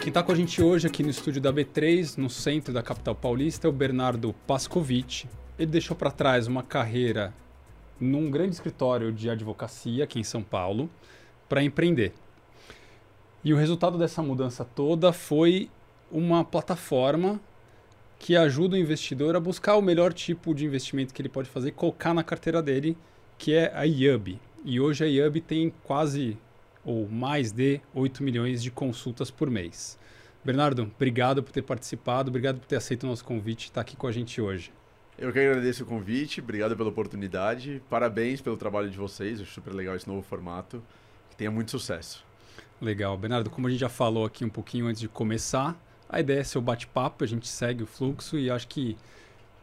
Quem está com a gente hoje aqui no estúdio da B3, no centro da capital paulista, é o Bernardo Pascovitch. Ele deixou para trás uma carreira num grande escritório de advocacia aqui em São Paulo para empreender. E o resultado dessa mudança toda foi uma plataforma que ajuda o investidor a buscar o melhor tipo de investimento que ele pode fazer e colocar na carteira dele, que é a IUB. E hoje a IUB tem quase ou mais de 8 milhões de consultas por mês. Bernardo, obrigado por ter participado, obrigado por ter aceito o nosso convite e estar aqui com a gente hoje. Eu que agradeço o convite, obrigado pela oportunidade, parabéns pelo trabalho de vocês, acho super legal esse novo formato, que tenha muito sucesso. Legal, Bernardo, como a gente já falou aqui um pouquinho antes de começar, a ideia é ser o bate-papo, a gente segue o fluxo e acho que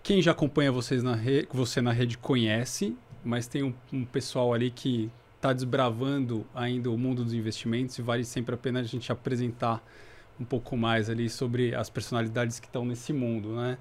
quem já acompanha vocês na você na rede conhece, mas tem um, um pessoal ali que está desbravando ainda o mundo dos investimentos e vale sempre a pena a gente apresentar um pouco mais ali sobre as personalidades que estão nesse mundo, né?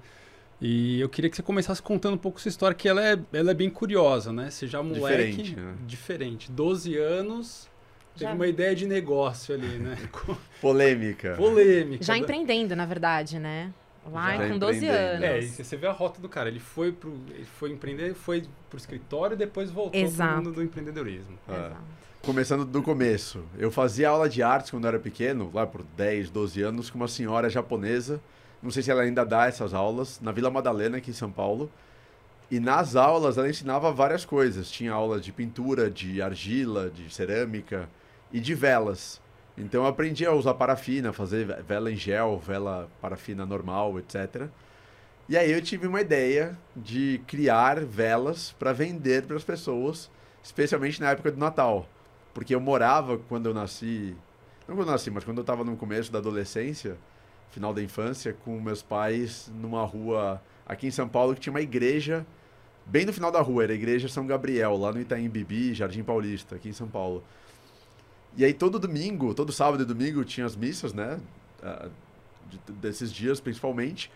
E eu queria que você começasse contando um pouco sua história, que ela é, ela é bem curiosa, né? Você já moleque... Diferente, né? Diferente. 12 anos, teve já. uma ideia de negócio ali, né? Polêmica. Polêmica. Já empreendendo, na verdade, né? Lá Já com 12 anos. É, e você vê a rota do cara. Ele foi pro, ele foi empreender, foi pro escritório e depois voltou Exato. pro mundo do empreendedorismo. É. Exato. Começando do começo. Eu fazia aula de artes quando eu era pequeno, lá por 10, 12 anos, com uma senhora japonesa. Não sei se ela ainda dá essas aulas, na Vila Madalena, aqui em São Paulo. E nas aulas ela ensinava várias coisas. Tinha aula de pintura, de argila, de cerâmica e de velas. Então eu aprendi a usar parafina, fazer vela em gel, vela parafina normal, etc. E aí eu tive uma ideia de criar velas para vender para as pessoas, especialmente na época do Natal. Porque eu morava quando eu nasci, não quando eu nasci, mas quando eu estava no começo da adolescência, final da infância, com meus pais numa rua aqui em São Paulo que tinha uma igreja bem no final da rua, era a igreja São Gabriel, lá no Itaim Bibi, Jardim Paulista, aqui em São Paulo. E aí todo domingo, todo sábado e domingo tinha as missas, né? Uh, de, desses dias principalmente.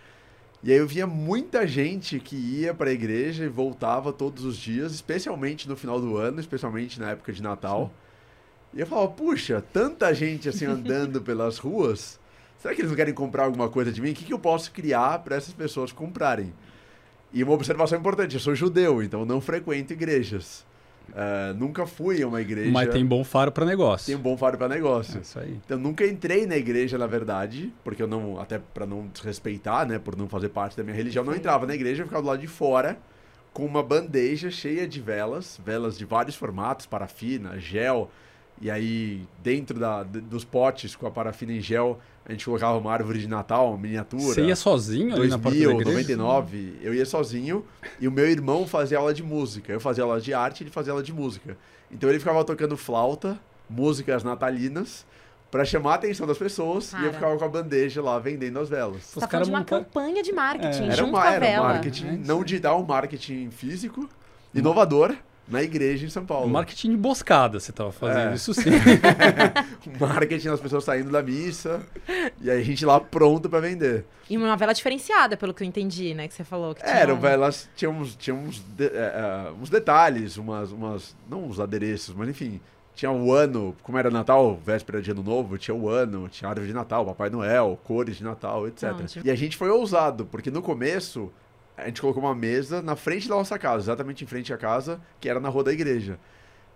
E aí eu via muita gente que ia para a igreja e voltava todos os dias, especialmente no final do ano, especialmente na época de Natal. Sim. E eu falava, puxa, tanta gente assim andando pelas ruas, será que eles não querem comprar alguma coisa de mim? O que, que eu posso criar para essas pessoas comprarem? E uma observação importante, eu sou judeu, então não frequento igrejas. Uh, nunca fui a uma igreja. Mas tem bom faro para negócio. Tem um bom faro para negócio. É isso aí. Então nunca entrei na igreja, na verdade, porque eu não, até para não desrespeitar, né, por não fazer parte da minha religião, não entrava na igreja, eu ficava do lado de fora com uma bandeja cheia de velas, velas de vários formatos, parafina, gel, e aí, dentro da, dos potes com a parafina em gel, a gente colocava uma árvore de Natal, uma miniatura. Você ia sozinho 2000, ali na porta da igreja? 99, eu ia sozinho e o meu irmão fazia aula de música. Eu fazia aula de arte e ele fazia aula de música. Então ele ficava tocando flauta, músicas natalinas, para chamar a atenção das pessoas Cara. e eu ficava com a bandeja lá vendendo as velas. Você tá falando de uma campanha de marketing, é. junto era uma, com a era vela. marketing é não digital, um marketing físico, inovador na igreja em São Paulo. Marketing de boscada você estava fazendo, é. isso sim. Marketing das pessoas saindo da missa e aí a gente lá pronto para vender. E uma vela diferenciada, pelo que eu entendi, né? Que você falou. Que tinha Eram velas, tinha uns, tinha uns, de, uh, uns detalhes, umas, umas. Não uns adereços, mas enfim. Tinha o ano, como era Natal, véspera de Ano Novo, tinha o ano, tinha árvore de Natal, Papai Noel, cores de Natal, etc. Não, E a gente foi ousado, porque no começo a gente colocou uma mesa na frente da nossa casa, exatamente em frente à casa, que era na rua da igreja.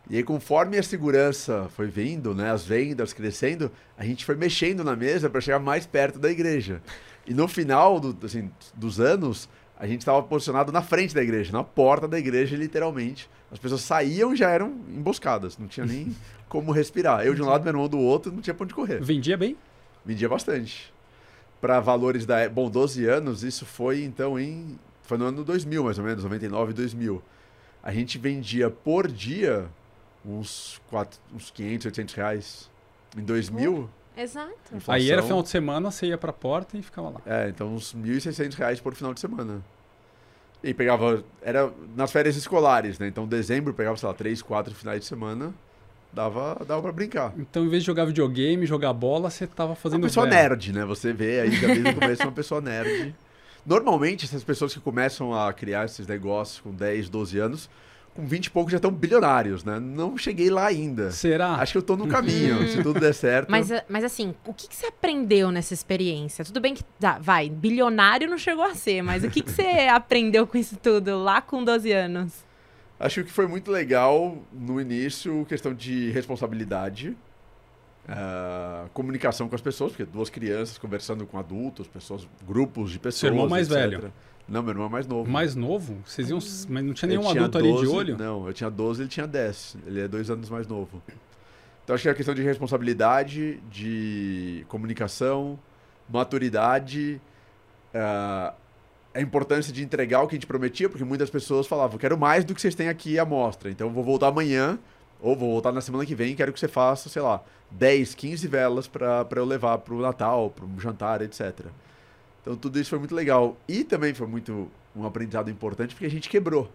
E aí, conforme a segurança foi vindo, né, as vendas crescendo, a gente foi mexendo na mesa para chegar mais perto da igreja. E no final do, assim, dos anos, a gente estava posicionado na frente da igreja, na porta da igreja, literalmente. As pessoas saíam e já eram emboscadas, não tinha nem como respirar. Eu de um lado, meu irmão do outro, não tinha pra onde correr. Vendia bem? Vendia bastante. Para valores da. Bom, 12 anos, isso foi então em foi no ano 2000, mais ou menos, 99, 2000. A gente vendia por dia uns, quatro, uns 500, 800 reais. Em 2000... Exato. Inflação, Aí era final de semana, você ia pra porta e ficava lá. É, então uns 1.600 reais por final de semana. E pegava. Era nas férias escolares, né? Então dezembro pegava, sei lá, 3, 4 finais de semana. Dava, dava pra brincar. Então, em vez de jogar videogame, jogar bola, você tava fazendo. Uma pessoa nerd, né? Você vê aí, já desde o começo, uma pessoa nerd. Normalmente, essas pessoas que começam a criar esses negócios com 10, 12 anos, com 20 e poucos já estão bilionários, né? Não cheguei lá ainda. Será? Acho que eu tô no caminho, se tudo der certo. Mas, eh, mas assim, o que, que você aprendeu nessa experiência? Tudo bem que, tá, vai, bilionário não chegou a ser, mas o que, que você aprendeu com isso tudo lá com 12 anos? Acho que foi muito legal no início, questão de responsabilidade, uh, comunicação com as pessoas, porque duas crianças conversando com adultos, pessoas, grupos de pessoas. Seu irmão mais etc. velho? Não, meu irmão é mais novo. Mais novo? Vocês iam. Mas não tinha nenhum tinha adulto ali de 12, olho? Não, eu tinha 12, ele tinha 10. Ele é dois anos mais novo. Então acho que é a questão de responsabilidade, de comunicação, maturidade, ah, a importância de entregar o que a gente prometia, porque muitas pessoas falavam, quero mais do que vocês têm aqui à mostra, então eu vou voltar amanhã, ou vou voltar na semana que vem quero que você faça, sei lá, 10, 15 velas para eu levar para o Natal, para o jantar, etc. Então tudo isso foi muito legal. E também foi muito um aprendizado importante porque a gente quebrou.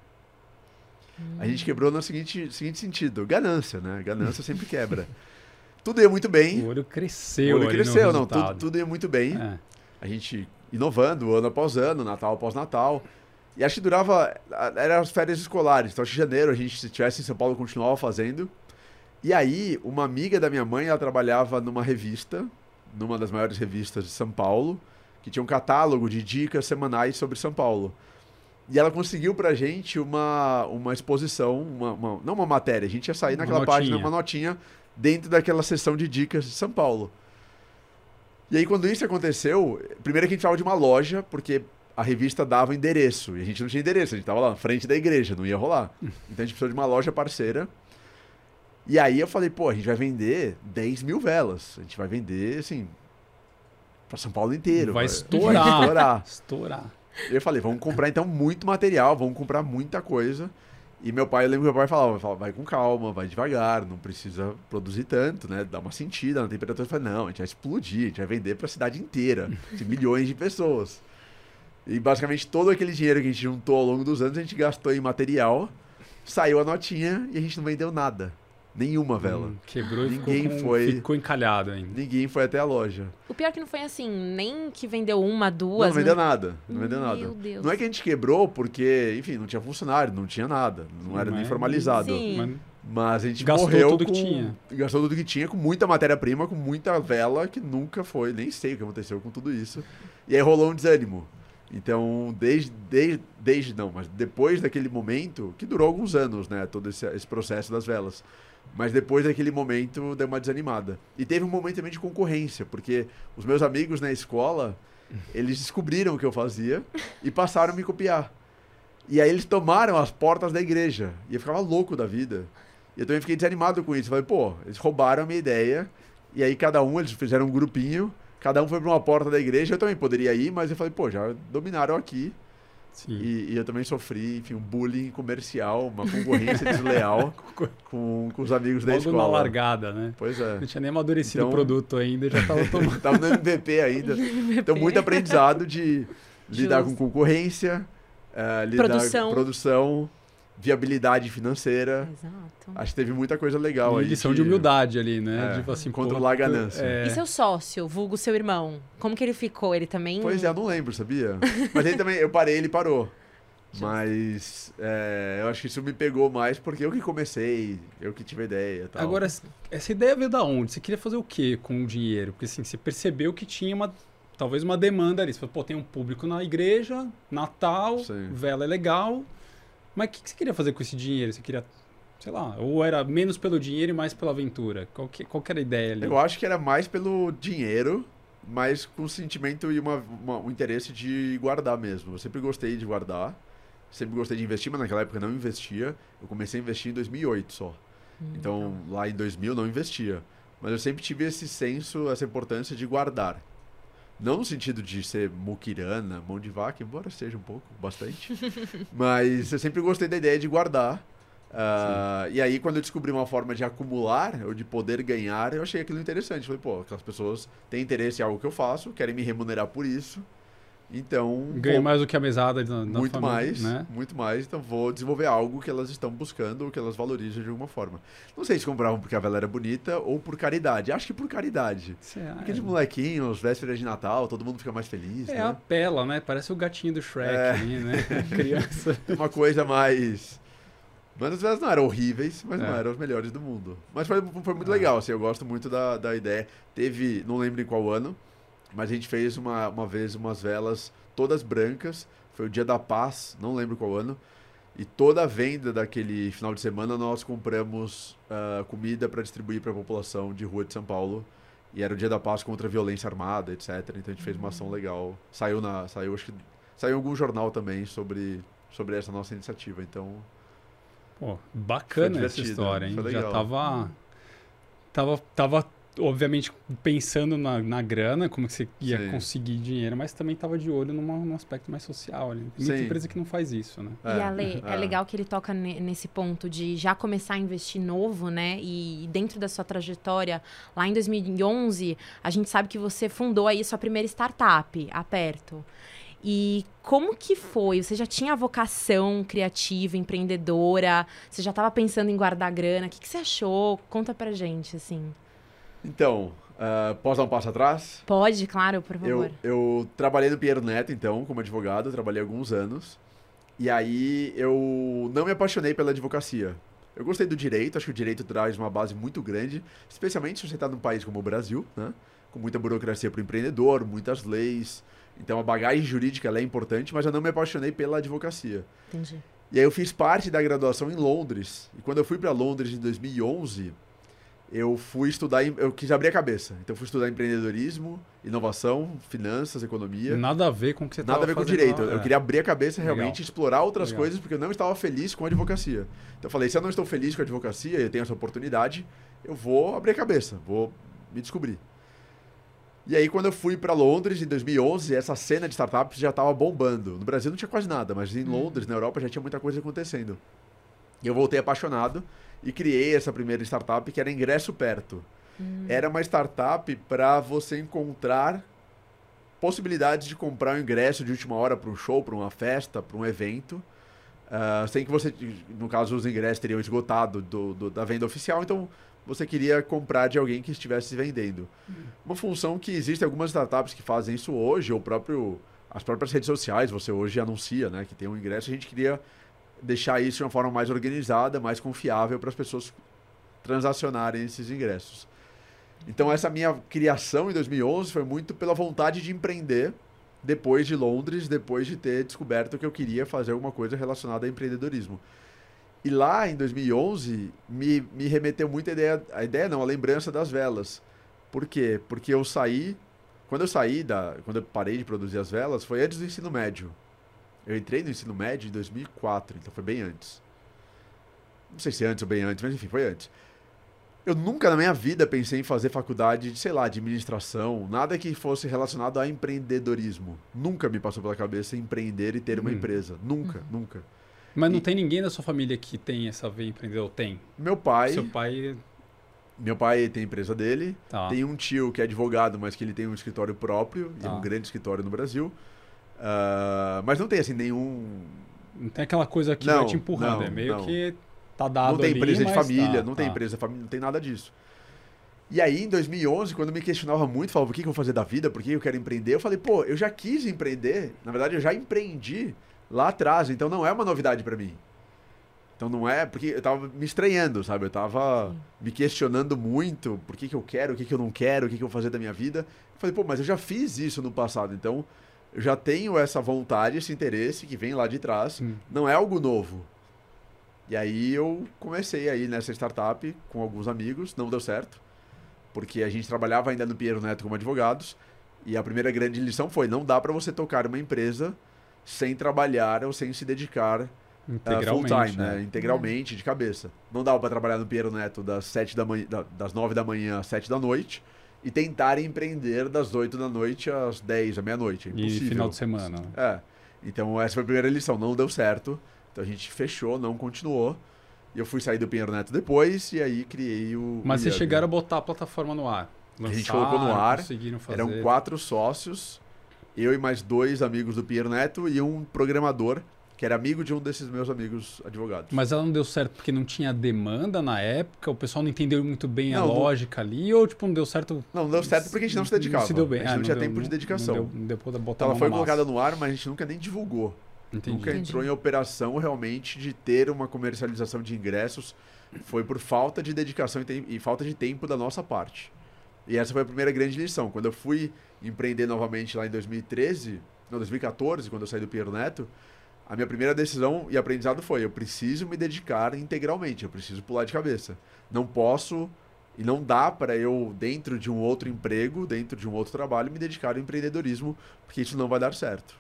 A gente quebrou no seguinte, seguinte sentido: ganância, né? Ganância sempre quebra. Tudo ia muito bem. O olho cresceu. o olho cresceu, não. Tudo, tudo ia muito bem. É. A gente inovando ano após ano, Natal após Natal. E acho que durava. Eram as férias escolares. Então, acho que janeiro a gente, se estivesse em São Paulo, continuava fazendo. E aí, uma amiga da minha mãe, ela trabalhava numa revista, numa das maiores revistas de São Paulo, que tinha um catálogo de dicas semanais sobre São Paulo. E ela conseguiu pra gente uma, uma exposição, uma, uma- não uma matéria, a gente ia sair naquela notinha. página, uma notinha, dentro daquela sessão de dicas de São Paulo. E aí, quando isso aconteceu, primeiro que a gente falava de uma loja, porque a revista dava endereço, e a gente não tinha endereço, a gente tava lá na frente da igreja, não ia rolar. Então a gente precisou de uma loja parceira. E aí eu falei, pô, a gente vai vender 10 mil velas. A gente vai vender, assim, pra São Paulo inteiro. Vai Vai estourar. estourar. Estourar. E eu falei, vamos comprar então muito material, vamos comprar muita coisa. E meu pai, eu lembro que meu pai falava, falava, vai com calma, vai devagar, não precisa produzir tanto, né? Dá uma sentida na temperatura. Eu falei, não, a gente vai explodir, a gente vai vender para a cidade inteira, milhões de pessoas. E basicamente todo aquele dinheiro que a gente juntou ao longo dos anos, a gente gastou em material, saiu a notinha e a gente não vendeu nada. Nenhuma vela. Hum, quebrou e Ninguém ficou, com- foi- ficou encalhado ainda. Ninguém foi até a loja. O pior é que não foi assim, nem que vendeu uma, duas. não vendeu né? nada. Não vendeu nada. Meu Deus. Não é que a gente quebrou porque, enfim, não tinha funcionário, não tinha nada. Não era nem formalizado. Sim. Mas Mas a gente Gastou morreu tudo com... que tinha. Gastou tudo que tinha, com muita matéria-prima, com muita vela, que nunca foi. Nem sei o que aconteceu com tudo isso. E aí rolou um desânimo. Então, desde, desde, desde não, mas depois daquele momento, que durou alguns anos, né? Todo esse, esse processo das velas. Mas depois daquele momento, deu uma desanimada. E teve um momento também de concorrência, porque os meus amigos na escola, eles descobriram o que eu fazia e passaram a me copiar. E aí eles tomaram as portas da igreja. E eu ficava louco da vida. E eu também fiquei desanimado com isso. Falei, pô, eles roubaram a minha ideia. E aí cada um, eles fizeram um grupinho. Cada um foi para uma porta da igreja. Eu também poderia ir, mas eu falei, pô, já dominaram aqui. sim. E, e eu também sofri, enfim, um bullying comercial, uma concorrência desleal com, com os amigos da Logo escola. na largada, né? Pois é. Não tinha nem amadurecido Então- o produto ainda, já tava tomando. Tava no MVP ainda. Então, muito aprendizado de lidar com Justo. concorrência, eh, lidar Produção. com produção, viabilidade financeira. Exato. Acho que teve muita coisa legal E aí. lição de humildade ali, né? É, tipo assim, controlar pô, a ganância. É, E seu sócio, vulgo seu irmão, como que ele ficou? Ele também... Pois é, eu não lembro, sabia? Mas ele também, eu parei, ele parou. Mas é, eu acho que isso me pegou mais porque eu que comecei, eu que tive a ideia tal. Agora, essa ideia veio da onde? Você queria fazer o quê com o dinheiro? Porque assim, você percebeu que tinha uma. Talvez uma demanda ali. Você falou, pô, tem um público na igreja, Natal, Sim. vela é legal. Mas o que, que você queria fazer com esse dinheiro? Você queria, sei lá, ou era menos pelo dinheiro e mais pela aventura? Qual que, qual que era a ideia ali? Eu acho que era mais pelo dinheiro, mas com sentimento e uma, uma- um interesse de guardar mesmo. Eu sempre gostei de guardar, sempre gostei de investir, mas naquela época eu não investia. Eu comecei a investir em 2008 só. Então, lá em 2000 não investia. Mas eu sempre tive esse senso, essa importância de guardar. Não no sentido de ser muquirana, mão de vaca, embora seja um pouco, bastante. Mas eu sempre gostei da ideia de guardar. Ah, e aí, quando eu descobri uma forma de acumular, ou de poder ganhar, eu achei aquilo interessante. Falei, pô, aquelas pessoas têm interesse em algo que eu faço, querem me remunerar por isso. Então, Ganha vou- mais do que a mesada da, da muito família, mais, né? muito mais. Então vou desenvolver algo que elas estão buscando ou que elas valorizam de alguma forma. Não sei se compravam porque a vela era bonita ou por caridade. Acho que por caridade. Você- ah, Aqueles molequinhos, vésperas de Natal, todo mundo fica mais feliz, É, né? apela, né? Parece o gatinho do Shrek É. ali, né? Criança. Uma coisa mais Mas as velas não eram horríveis, mas É. não eram as melhores do mundo. Mas foi, foi muito legal, assim, eu gosto muito da, da ideia. Teve, não lembro em qual ano, mas a gente fez uma, uma vez umas velas todas brancas. Foi o dia da paz, não lembro qual ano. E toda a venda daquele final de semana nós compramos ah, comida para distribuir para a população de rua de São Paulo. E era o dia da paz contra a violência armada, etc. Então a gente fez uma ação legal. Saiu na, saiu acho que saiu algum jornal também sobre sobre essa nossa iniciativa. Então Pô, bacana essa história, hein? Já legal. tava, tava, tava, obviamente, pensando na, na grana, como que você ia Sim. conseguir dinheiro, mas também tava de olho numa, num aspecto mais social. ali. Tem muita Sim. empresa que não faz isso, né? E É, Ale, é. é. legal que ele toca ne- nesse ponto de já começar a investir novo, né? E dentro da sua trajetória, lá em 2011, a gente sabe que você fundou aí sua primeira startup, Aperto. E como que foi? Você já tinha vocação criativa, empreendedora? Você já estava pensando em guardar grana? O que, que você achou? Conta pra gente, assim. Então, ah, posso dar um passo atrás? Pode, claro, por favor. Eu, eu trabalhei no Pinheiro Neto, então, como advogado, trabalhei alguns anos. E aí eu não me apaixonei pela advocacia. Eu gostei do direito, acho que o direito traz uma base muito grande, especialmente se você está num país como o Brasil, né? com muita burocracia para o empreendedor, muitas leis. Então a bagagem jurídica é importante, mas eu não me apaixonei pela advocacia. Entendi. E aí eu fiz parte da graduação em Londres. E quando eu fui para Londres em 2011, eu fui estudar, eu quis abrir a cabeça. Então eu fui estudar empreendedorismo, inovação, finanças, economia. Nada a ver com o que você Nada a ver com direito. Eu é. queria abrir a cabeça Legal. realmente, explorar outras Legal. coisas, porque eu não estava feliz com a advocacia. Então eu falei, se eu não estou feliz com a advocacia, eu tenho essa oportunidade, eu vou abrir a cabeça, vou me descobrir. E aí quando eu fui para Londres em 2011, essa cena de startups já estava bombando. No Brasil não tinha quase nada, mas em Londres, na Europa, já tinha muita coisa acontecendo. E eu voltei apaixonado e criei essa primeira startup que era Ingresso Perto. Era uma startup para você encontrar possibilidades de comprar um ingresso de última hora para um show, para uma festa, para um evento, ah, sem que você, no caso, os ingressos teriam esgotado do, do- da venda oficial, então você queria comprar de alguém que estivesse vendendo. Uma função que existe algumas startups que fazem isso hoje, ou próprio as próprias redes sociais, você hoje anuncia, né, que tem um ingresso, a gente queria deixar isso de uma forma mais organizada, mais confiável para as pessoas transacionarem esses ingressos. Então essa minha criação em 2011 foi muito pela vontade de empreender depois de Londres, depois de ter descoberto que eu queria fazer alguma coisa relacionada a empreendedorismo. E lá em 2011 me, me remeteu muito a ideia, a ideia não, a lembrança das velas. Por quê? Porque eu saí, quando eu saí da, quando eu parei de produzir as velas, foi antes do ensino médio. Eu entrei no ensino médio em 2004, então foi bem antes. Não sei se antes ou bem antes, mas enfim, foi antes. Eu nunca na minha vida pensei em fazer faculdade de, sei lá, administração, nada que fosse relacionado a empreendedorismo. Nunca me passou pela cabeça empreender e ter uma Uhum. empresa. Nunca, nunca. Mas não E- tem ninguém da sua família que tem essa veia empreendedor? Tem. Meu pai, Seu pai. meu pai tem a empresa dele, Tá. tem um tio que é advogado, mas que ele tem um escritório próprio, e é Tá. um grande escritório no Brasil. Ah, mas não tem assim nenhum Não tem aquela coisa que Não, vai te empurrando. não, é meio não. que tá dado não tem ali, empresa de mas família, tá, não tem tá. empresa de família, não tem nada disso. E aí, em 2011, quando eu me questionava muito, falava, o que, que eu vou fazer da vida, por que eu quero empreender, eu falei, pô, eu já quis empreender, na verdade eu já empreendi lá atrás, então não é uma novidade pra mim. Então não é, porque eu tava me estranhando, sabe? Eu tava me questionando muito, por que, que eu quero, o que, que eu não quero, o que, que eu vou fazer da minha vida. Eu falei, pô, mas eu já fiz isso no passado, então eu já tenho essa vontade, esse interesse que vem lá de trás, Hum. não é algo novo. E aí eu comecei aí nessa startup com alguns amigos, não deu certo, porque a gente trabalhava ainda no Pinheiro Neto como advogados, e a primeira grande lição foi, não dá para você tocar uma empresa sem trabalhar ou sem se dedicar ah, full Integralmente. time, né? Integralmente, de cabeça. Não dava para trabalhar no Pinheiro Neto das sete da manhã, da- das 9 da manhã às 7 da noite e tentar empreender das 8 da noite às 10, à meia-noite. É E impossível. final de semana. É. Então essa foi a primeira lição, não deu certo. Então a gente fechou, não continuou. E eu fui sair do Pinheiro Neto depois e aí criei o. Mas vocês chegaram a botar a plataforma no ar. A gente Lançaram, colocou no ar. Eram quatro sócios, eu e mais dois amigos do Pinheiro Neto e um programador que era amigo de um desses meus amigos advogados. Mas ela não deu certo porque não tinha demanda na época, o pessoal não entendeu muito bem a Não, não- lógica ali, ou tipo, não deu certo. Não, não deu certo porque a gente não se dedicava. se deu bem. A gente Ah, não tinha deu- tempo de dedicação. Não deu, não deu pra botar Então ela foi colocada no ar, mas a gente nunca nem divulgou. Entendi. Nunca entrou em operação realmente de ter uma comercialização de ingressos. Foi por falta de dedicação e, e falta de tempo da nossa parte. E essa foi a primeira grande lição. Quando eu fui empreender novamente lá em 2013, não, 2014, quando eu saí do Piero Neto, a minha primeira decisão e aprendizado foi: eu preciso me dedicar integralmente, eu preciso pular de cabeça. Não posso e não dá para eu, dentro de um outro emprego, dentro de um outro trabalho, me dedicar ao empreendedorismo, porque isso não vai dar certo.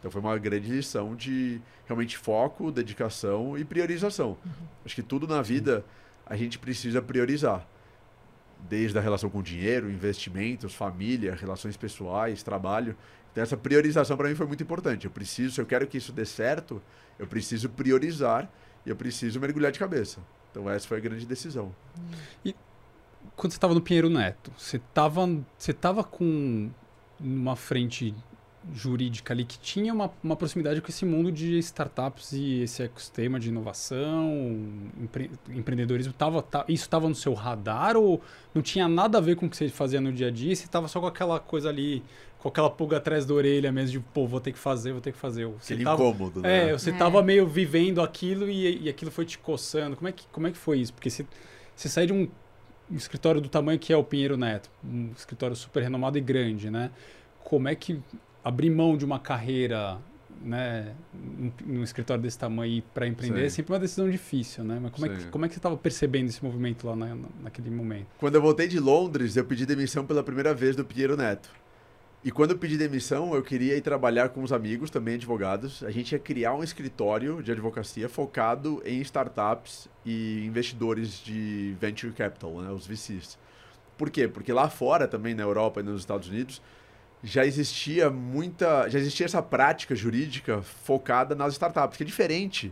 Então foi uma grande lição de realmente foco, dedicação e priorização. Acho que tudo na vida a gente precisa priorizar. Desde a relação com dinheiro, investimentos, família, relações pessoais, trabalho. Então essa priorização para mim foi muito importante. Eu preciso, se eu quero que isso dê certo, eu preciso priorizar e eu preciso mergulhar de cabeça. Então essa foi a grande decisão. Quando você estava no Pinheiro Neto, você estava você tava com uma frente jurídica ali que tinha uma, uma proximidade com esse mundo de startups e esse ecossistema de inovação, empre, empreendedorismo. Tava, tá, isso estava no seu radar ou não tinha nada a ver com o que você fazia no dia a dia? Você estava só com aquela coisa ali, com aquela pulga atrás da orelha mesmo, de pô, vou ter que fazer, vou ter que fazer. Você Aquele tava, incômodo, é, né? você É. tava meio vivendo aquilo e, e aquilo foi te coçando. Como é que, como é que foi isso? Porque você, você sai de um, um escritório do tamanho que é o Pinheiro Neto, um escritório super renomado e grande, né? Como é que abrir mão de uma carreira, né, num, num escritório desse tamanho para empreender Sim. é sempre uma decisão difícil, né? Mas como, é que, como é que você estava percebendo esse movimento lá na- naquele momento? Quando eu voltei de Londres, eu pedi demissão pela primeira vez do Pinheiro Neto. E quando eu pedi demissão, eu queria ir trabalhar com os amigos, também advogados. A gente ia criar um escritório de advocacia focado em startups e investidores de venture capital, né, os VCs. Por quê? Porque lá fora, também na Europa e nos Estados Unidos, já existia muita, já existia essa prática jurídica focada nas startups, que é diferente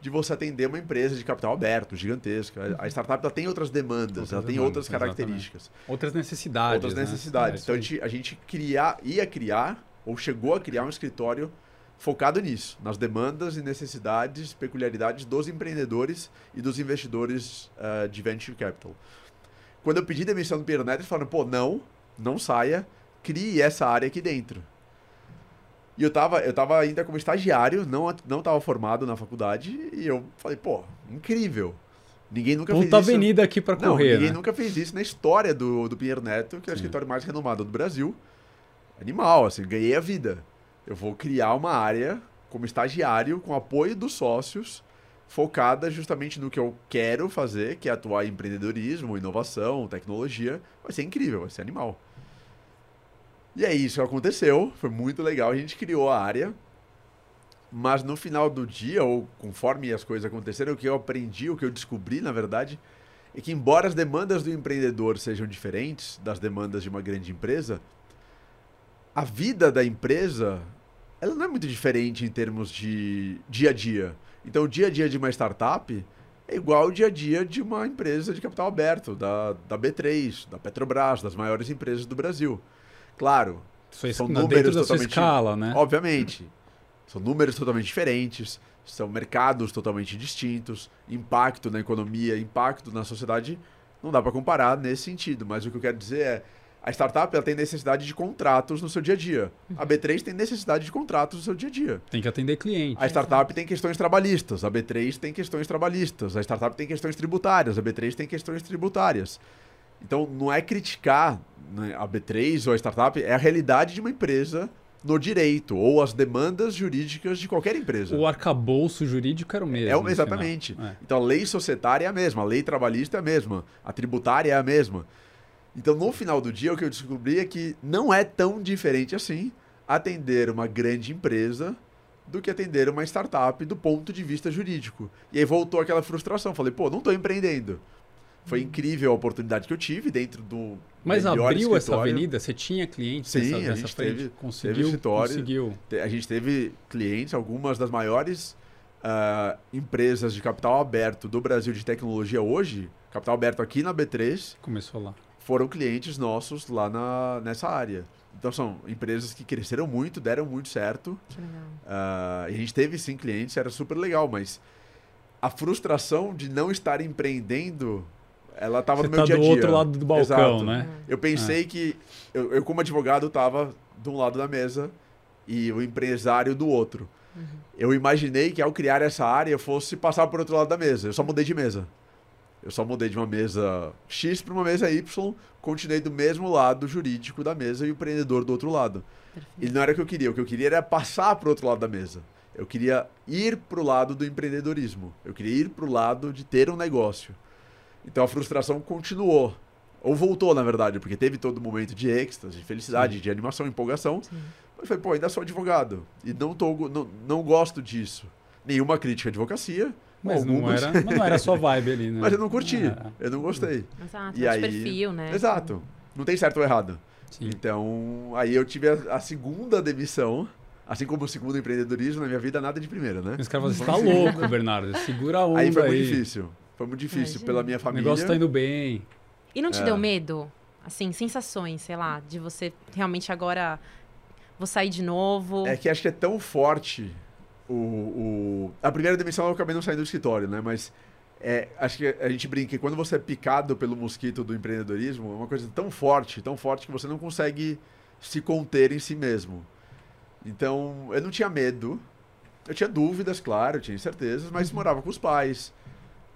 de você atender uma empresa de capital aberto, gigantesca. A a startup ela tem outras demandas, Outras ela tem demandas, outras características Outras necessidades. outras né? necessidades. É, então a gente, a gente criar, ia criar, ou chegou a criar um escritório focado nisso, nas demandas e necessidades, peculiaridades dos empreendedores e dos investidores ah, de venture capital. Quando eu pedi demissão do Pierre Neto, eles falaram, pô, não, não saia, crie essa área aqui dentro. E eu tava, eu tava ainda como estagiário, não, não tava formado na faculdade, e eu falei, pô, incrível. Ninguém nunca fez Puta isso. avenida aqui para correr, ninguém né? nunca fez isso na história do, do Pinheiro Neto, que é o Sim. escritório mais renomado do Brasil. Animal, assim, ganhei a vida. Eu vou criar uma área como estagiário, com apoio dos sócios, focada justamente no que eu quero fazer, que é atuar em empreendedorismo, inovação, tecnologia. Vai ser incrível, vai ser animal. E é isso aconteceu, foi muito legal. A gente criou a área, mas no final do dia, ou conforme as coisas aconteceram, o que eu aprendi, o que eu descobri, na verdade, é que embora as demandas do empreendedor sejam diferentes das demandas de uma grande empresa, a vida da empresa ela não é muito diferente em termos de dia a dia. Então, o dia a dia de uma startup é igual ao dia a dia de uma empresa de capital aberto, da, da B3, da Petrobras, das maiores empresas do Brasil. Claro, São são números da sua totalmente- escala, né? Obviamente. São números totalmente diferentes, são mercados totalmente distintos, impacto na economia, impacto na sociedade, não dá para comparar nesse sentido. Mas o que eu quero dizer é, a startup ela tem necessidade de contratos no seu dia a dia. A B3 tem necessidade de contratos no seu dia a dia. Tem que atender cliente. A startup tem questões trabalhistas, a B3 tem questões trabalhistas, a startup tem questões tributárias, a B3 tem questões tributárias. Então, não é criticar né, a B3 ou a startup, é a realidade de uma empresa no direito ou as demandas jurídicas de qualquer empresa. O arcabouço jurídico era o mesmo. É o- no exatamente. É. Então, a lei societária é a mesma, a lei trabalhista é a mesma, a tributária é a mesma. Então, no final do dia, o que eu descobri é que não é tão diferente assim atender uma grande empresa do que atender uma startup do ponto de vista jurídico. E aí voltou aquela frustração. Falei, pô, não estou empreendendo. Foi incrível a oportunidade que eu tive dentro do. Mas abriu essa escritório. avenida? Você tinha clientes Sim, nessa, a nessa gente frente? teve- conseguiu, teve conseguiu. A gente teve clientes, algumas das maiores ah, empresas de capital aberto do Brasil de tecnologia hoje, capital aberto aqui na B3, Começou lá. foram clientes nossos lá na, nessa área. Então são empresas que cresceram muito, deram muito certo. Que legal. Ah, e a gente teve sim clientes, era super legal, mas a frustração de não estar empreendendo, ela estava Você no meu tá dia a do dia. outro lado do balcão, Exato. né? Eu pensei que eu, eu, como advogado, estava de um lado da mesa e o empresário do outro. Eu imaginei que ao criar essa área eu fosse passar por outro lado da mesa. Eu só mudei de mesa. Eu só mudei de uma mesa X para uma mesa Y, continuei do mesmo lado jurídico da mesa e o empreendedor do outro lado. Perfeito. E não era o que eu queria. O que eu queria era passar para o outro lado da mesa. Eu queria ir para o lado do empreendedorismo. Eu queria ir para o lado de ter um negócio. Então a frustração continuou. Ou voltou, na verdade, porque teve todo momento de êxtase, de felicidade, de animação, empolgação. Sim. Mas falei, pô, ainda sou advogado. E não, tô, não, não gosto disso. Nenhuma crítica à advocacia. Mas não, algumas, era, mas não era a sua vibe ali, né? mas eu não curti. É, Eu não gostei. Exato, E é aí- de perfil, né? Exato. Não tem certo ou errado. sim. Então, aí eu tive a, a segunda demissão. Assim como o segundo empreendedorismo na minha vida, nada de primeira, né? Os caras falam, você tá louco, Bernardo. Segura a onda Aí aí. foi muito difícil. Foi muito difícil Imagina. pela minha O família. negócio tá indo bem. E não te É. deu medo? Assim, sensações, sei lá, de você realmente agora vou sair de novo. É que acho que é tão forte o, o... A primeira demissão eu acabei não saindo do escritório, né? Mas é, acho que a gente brinca que quando você é picado pelo mosquito do empreendedorismo, é uma coisa tão forte, tão forte que você não consegue se conter em si mesmo. Então, eu não tinha medo. Eu tinha dúvidas, claro, eu tinha incertezas, mas morava com os pais,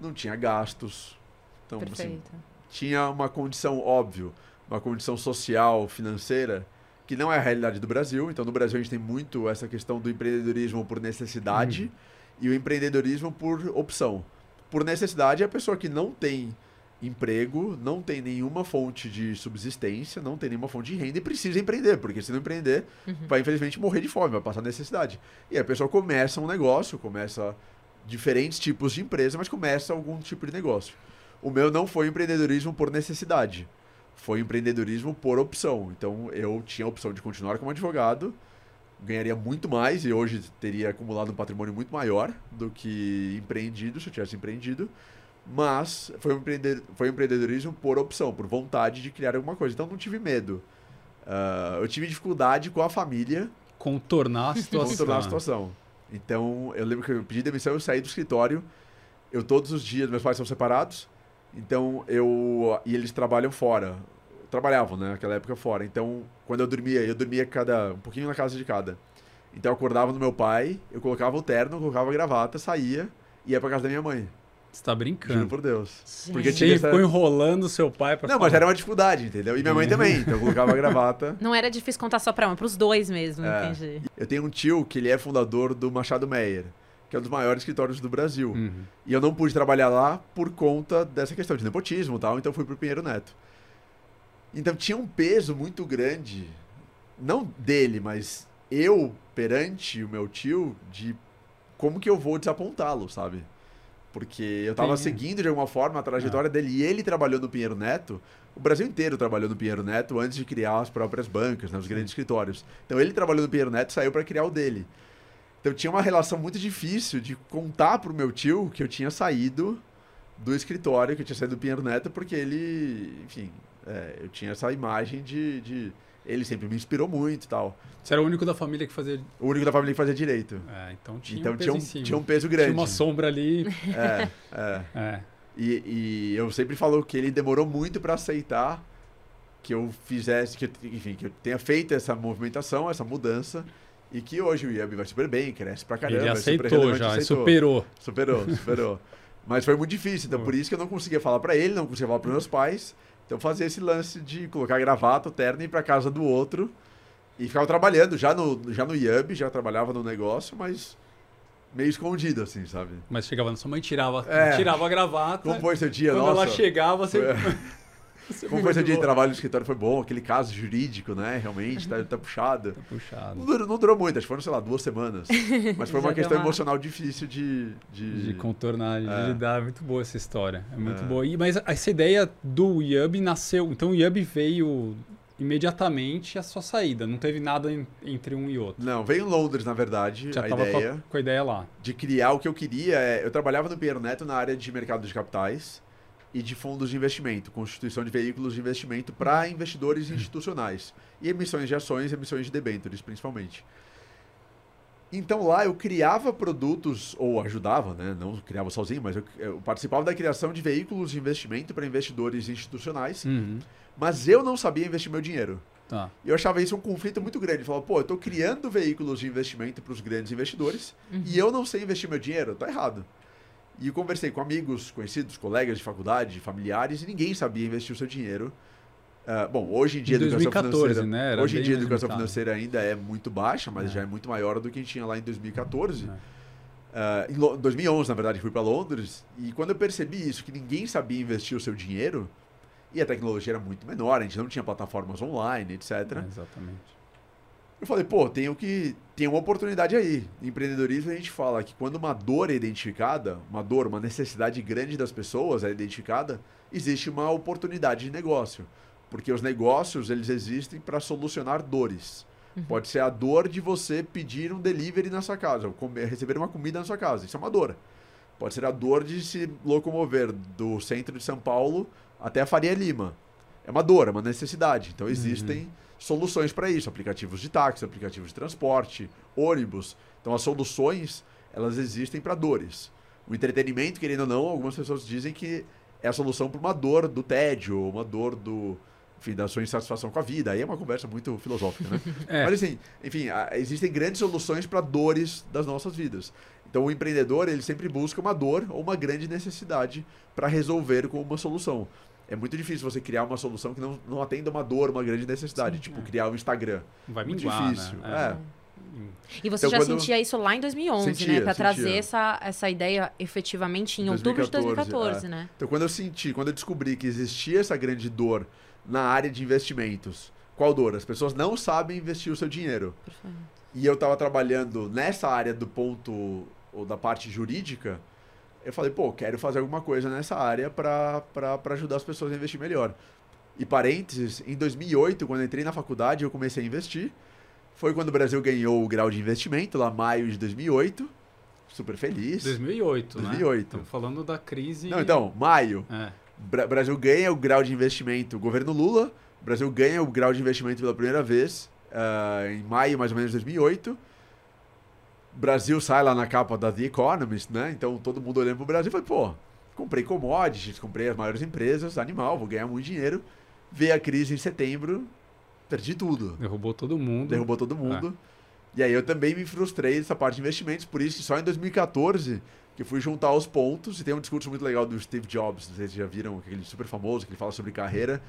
não tinha gastos. Então, assim, Perfeito. tinha uma condição, óbvio, uma condição social, financeira, que não é a realidade do Brasil. Então, no Brasil, a gente tem muito essa questão do empreendedorismo por necessidade e o empreendedorismo por opção. Por necessidade, é a pessoa que não tem emprego, não tem nenhuma fonte de subsistência, não tem nenhuma fonte de renda e precisa empreender, porque se não empreender, Uhum. vai infelizmente morrer de fome, vai passar necessidade. E aí a pessoa começa um negócio, começa diferentes tipos de empresa, mas começa algum tipo de negócio. O meu não foi empreendedorismo por necessidade, foi empreendedorismo por opção. Então eu tinha a opção de continuar como advogado, ganharia muito mais e hoje teria acumulado um patrimônio muito maior do que empreendido, se eu tivesse empreendido. Mas foi um, foi um empreendedorismo por opção, por vontade de criar alguma coisa. Então não tive medo. Ah, eu tive dificuldade com a família Contornar a situação. contornar a situação. Então, eu lembro que eu pedi demissão, eu saí do escritório. Eu todos os dias, meus pais são separados. Então, eu e eles trabalham fora. Trabalhavam, né, naquela época fora. Então, quando eu dormia, eu dormia cada um pouquinho na casa de cada. Então, eu acordava no meu pai, eu colocava o terno, colocava a gravata, saía e ia pra casa da minha mãe. Você tá Juro brincando. por Deus. Gente. Porque Você tinha essa... ficou enrolando seu pai pra Não, falar. mas era uma dificuldade, entendeu? E minha mãe também. Então, eu colocava a gravata. Não era difícil contar só pra uma, pros dois mesmo, É. entendi. Eu tenho um tio que ele é fundador do Machado Meyer, que é um dos maiores escritórios do Brasil. Uhum. E eu não pude trabalhar lá por conta dessa questão de nepotismo e tal, então fui pro Pinheiro Neto. Então tinha um peso muito grande, não dele, mas eu perante o meu tio, de como que eu vou desapontá-lo, sabe? Porque eu tava seguindo de alguma forma a trajetória dele e ele trabalhou no Pinheiro Neto. O Brasil inteiro trabalhou no Pinheiro Neto antes de criar as próprias bancas, né, os grandes escritórios. Então ele trabalhou no Pinheiro Neto e saiu para criar o dele. Então tinha uma relação muito difícil de contar pro meu tio que eu tinha saído do escritório, que eu tinha saído do Pinheiro Neto, porque ele, enfim, é, eu tinha essa imagem de, de- Ele sempre me inspirou muito e tal. Você era o único da família que fazia. O único da família que fazia direito. É, então tinha então um tinha peso um, em cima. tinha um peso grande. Tinha uma sombra ali. É, é. É. E, e eu sempre falo que ele demorou muito para aceitar que eu fizesse, que eu, enfim, que eu tenha feito essa movimentação, essa mudança, e que hoje o IAB vai super bem, cresce pra caramba. Ele é aceitou relevante, já, aceitou. superou. Superou, superou. Mas foi muito difícil, então por isso que eu não conseguia falar pra ele, não conseguia falar pros meus pais. Então fazia esse lance de colocar gravata, terno e ir pra casa do outro. E ficava trabalhando, já no, já no IAB, já trabalhava no negócio, mas meio escondido, assim, sabe? Mas chegava na sua mãe, tirava, É. tirava a gravata. Como foi seu dia? Quando Nossa. ela chegava, você. você Como foi seu dia de trabalho no escritório? Foi bom, aquele caso jurídico, né? Realmente, tá, tá puxado. Tá puxado. Não durou, não durou muito, acho que foram, sei lá, duas semanas. Mas foi uma questão uma- emocional difícil de. de... De contornar, de É. lidar. É muito boa essa história. É muito É. boa. E, mas essa ideia do Yub nasceu. Então o Yub veio imediatamente a sua saída. Não teve nada en- entre um e outro. Não, veio em Londres, na verdade, Já a tava com ideia a, com a ideia lá. de criar o que eu queria. É, eu trabalhava no Pinheiro Neto na área de mercado de capitais e de fundos de investimento, constituição de veículos de investimento para investidores institucionais. E emissões de ações, emissões de debêntures, principalmente. Então lá eu criava produtos, ou ajudava, né? não criava sozinho, mas eu, eu participava da criação de veículos de investimento para investidores institucionais, Uhum. mas eu não sabia investir meu dinheiro. Tá. E eu achava isso um conflito muito grande. Eu falava, pô, eu tô criando veículos de investimento para os grandes investidores e eu não sei investir meu dinheiro, tá errado. E eu conversei com amigos, conhecidos, colegas de faculdade, familiares, e ninguém sabia investir o seu dinheiro. Ah, bom, hoje em dia Em a educação 2014, financeira, né? Era hoje em dia a educação limitado. financeira ainda é muito baixa, mas É. já é muito maior do que a gente tinha lá em 2014. É. Ah, em Lo- 2011, na verdade, fui para Londres e quando eu percebi isso, que ninguém sabia investir o seu dinheiro e a tecnologia era muito menor, a gente não tinha plataformas online, etc. É, exatamente. Eu falei, pô, tenho que tem uma oportunidade aí. Em empreendedorismo a gente fala que quando uma dor é identificada, uma dor, uma necessidade grande das pessoas é identificada, existe uma oportunidade de negócio, porque os negócios eles existem para solucionar dores. Pode ser a dor de você pedir um delivery na sua casa, ou comer, receber uma comida na sua casa. Isso é uma dor. Pode ser a dor de se locomover do centro de São Paulo até a Faria Lima. É uma dor, é uma necessidade. Então existem soluções para isso, aplicativos de táxi, aplicativos de transporte, ônibus. Então as soluções, elas existem para dores. O entretenimento, querendo ou não, algumas pessoas dizem que é a solução para uma dor do tédio, uma dor do, enfim, da sua insatisfação com a vida. Aí é uma conversa muito filosófica, né? É. Mas assim, enfim, existem grandes soluções para dores das nossas vidas. Então o empreendedor, ele sempre busca uma dor ou uma grande necessidade para resolver com uma solução. É muito difícil você criar uma solução que não, não atenda uma dor, uma grande necessidade. Sim, tipo, é. criar um Instagram. Vai Muito minguar, difícil. né? É. E você Então, já quando- sentia isso lá em 2011, né? Sentia, Pra trazer sentia. essa, essa ideia efetivamente em outubro de 2014, 2014, né? Então, quando eu senti, quando eu descobri que existia essa grande dor na área de investimentos, qual dor? As pessoas não sabem investir o seu dinheiro. Perfeito. E eu estava trabalhando nessa área do ponto, ou da parte jurídica, eu falei, pô, quero fazer alguma coisa nessa área para ajudar as pessoas a investir melhor. E parênteses, em 2008, quando eu entrei na faculdade, eu comecei a investir. Foi quando o Brasil ganhou o grau de investimento, lá maio de 2008. Super feliz. 2008, né? 2008. Estamos falando da crise... Não, então, maio. É. Bra- Brasil ganha o grau de investimento, governo Lula. Brasil ganha o grau de investimento pela primeira vez, ah, em maio mais ou menos de 2008. Brasil sai lá na capa da The Economist, né? Então todo mundo olhando pro Brasil e pô, comprei commodities, comprei as maiores empresas, animal, vou ganhar muito dinheiro. Veio a crise em setembro, perdi tudo. Derrubou todo mundo. Derrubou todo mundo. E aí eu também me frustrei dessa parte de investimentos, por isso que só em 2014 que fui juntar os pontos, e tem um discurso muito legal do Steve Jobs, vocês já viram, aquele super famoso, que ele fala sobre carreira.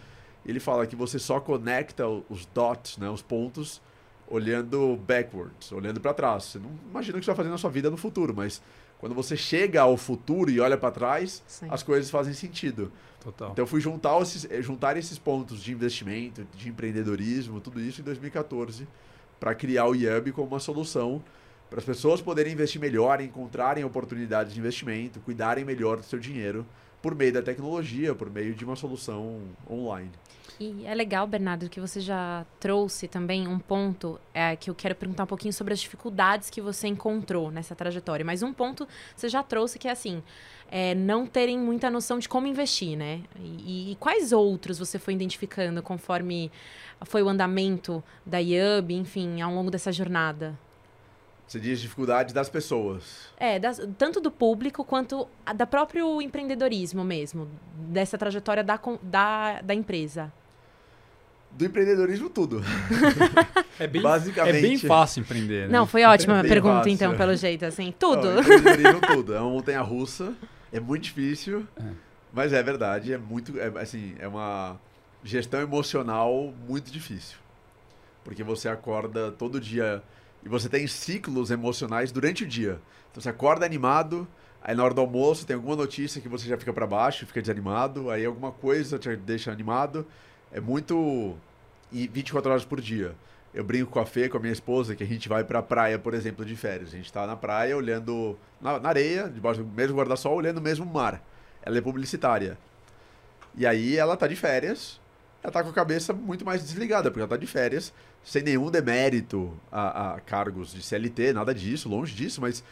Ele fala que você só conecta os dots, né, os pontos, olhando backwards, olhando para trás. Você não imagina o que você vai fazer na sua vida no futuro, mas quando você chega ao futuro e olha para trás, Sim. as coisas fazem sentido. Total. Então eu fui juntar esses, eh, juntar esses pontos de investimento, de empreendedorismo, tudo isso em 2014, para criar o IUB como uma solução para as pessoas poderem investir melhor, encontrarem oportunidades de investimento, cuidarem melhor do seu dinheiro por meio da tecnologia, por meio de uma solução online. E é legal, Bernardo, que você já trouxe também um ponto é, que eu quero perguntar um pouquinho sobre as dificuldades que você encontrou nessa trajetória. Mas um ponto você já trouxe que é assim, é, não terem muita noção de como investir, né? E, e quais outros você foi identificando conforme foi o andamento da IUB, enfim, ao longo dessa jornada? Você diz dificuldades das pessoas. É, das- tanto do público quanto a- da próprio empreendedorismo mesmo, dessa trajetória da, da, da empresa. Do empreendedorismo, tudo. É bem, Basicamente- é bem fácil empreender, né? Não, foi ótima a pergunta, fácil. então, pelo jeito, assim, tudo. Não, empreendedorismo, tudo. É uma montanha russa, é muito difícil, É. mas é verdade, é muito, é, assim, é uma gestão emocional muito difícil. Porque você acorda todo dia e você tem ciclos emocionais durante o dia. Então você acorda animado, aí na hora do almoço tem alguma notícia que você já fica para baixo, fica desanimado, aí alguma coisa te deixa animado. É muito e 24 horas por dia. Eu brinco com a Fê, com a minha esposa, que a gente vai pra praia, por exemplo, de férias. A gente tá na praia olhando na, na areia, debaixo do mesmo guarda-sol, olhando o mesmo mar. Ela é publicitária. E aí ela tá de férias, ela tá com a cabeça muito mais desligada, porque ela tá de férias, sem nenhum demérito a, a cargos de CLT, nada disso, longe disso, mas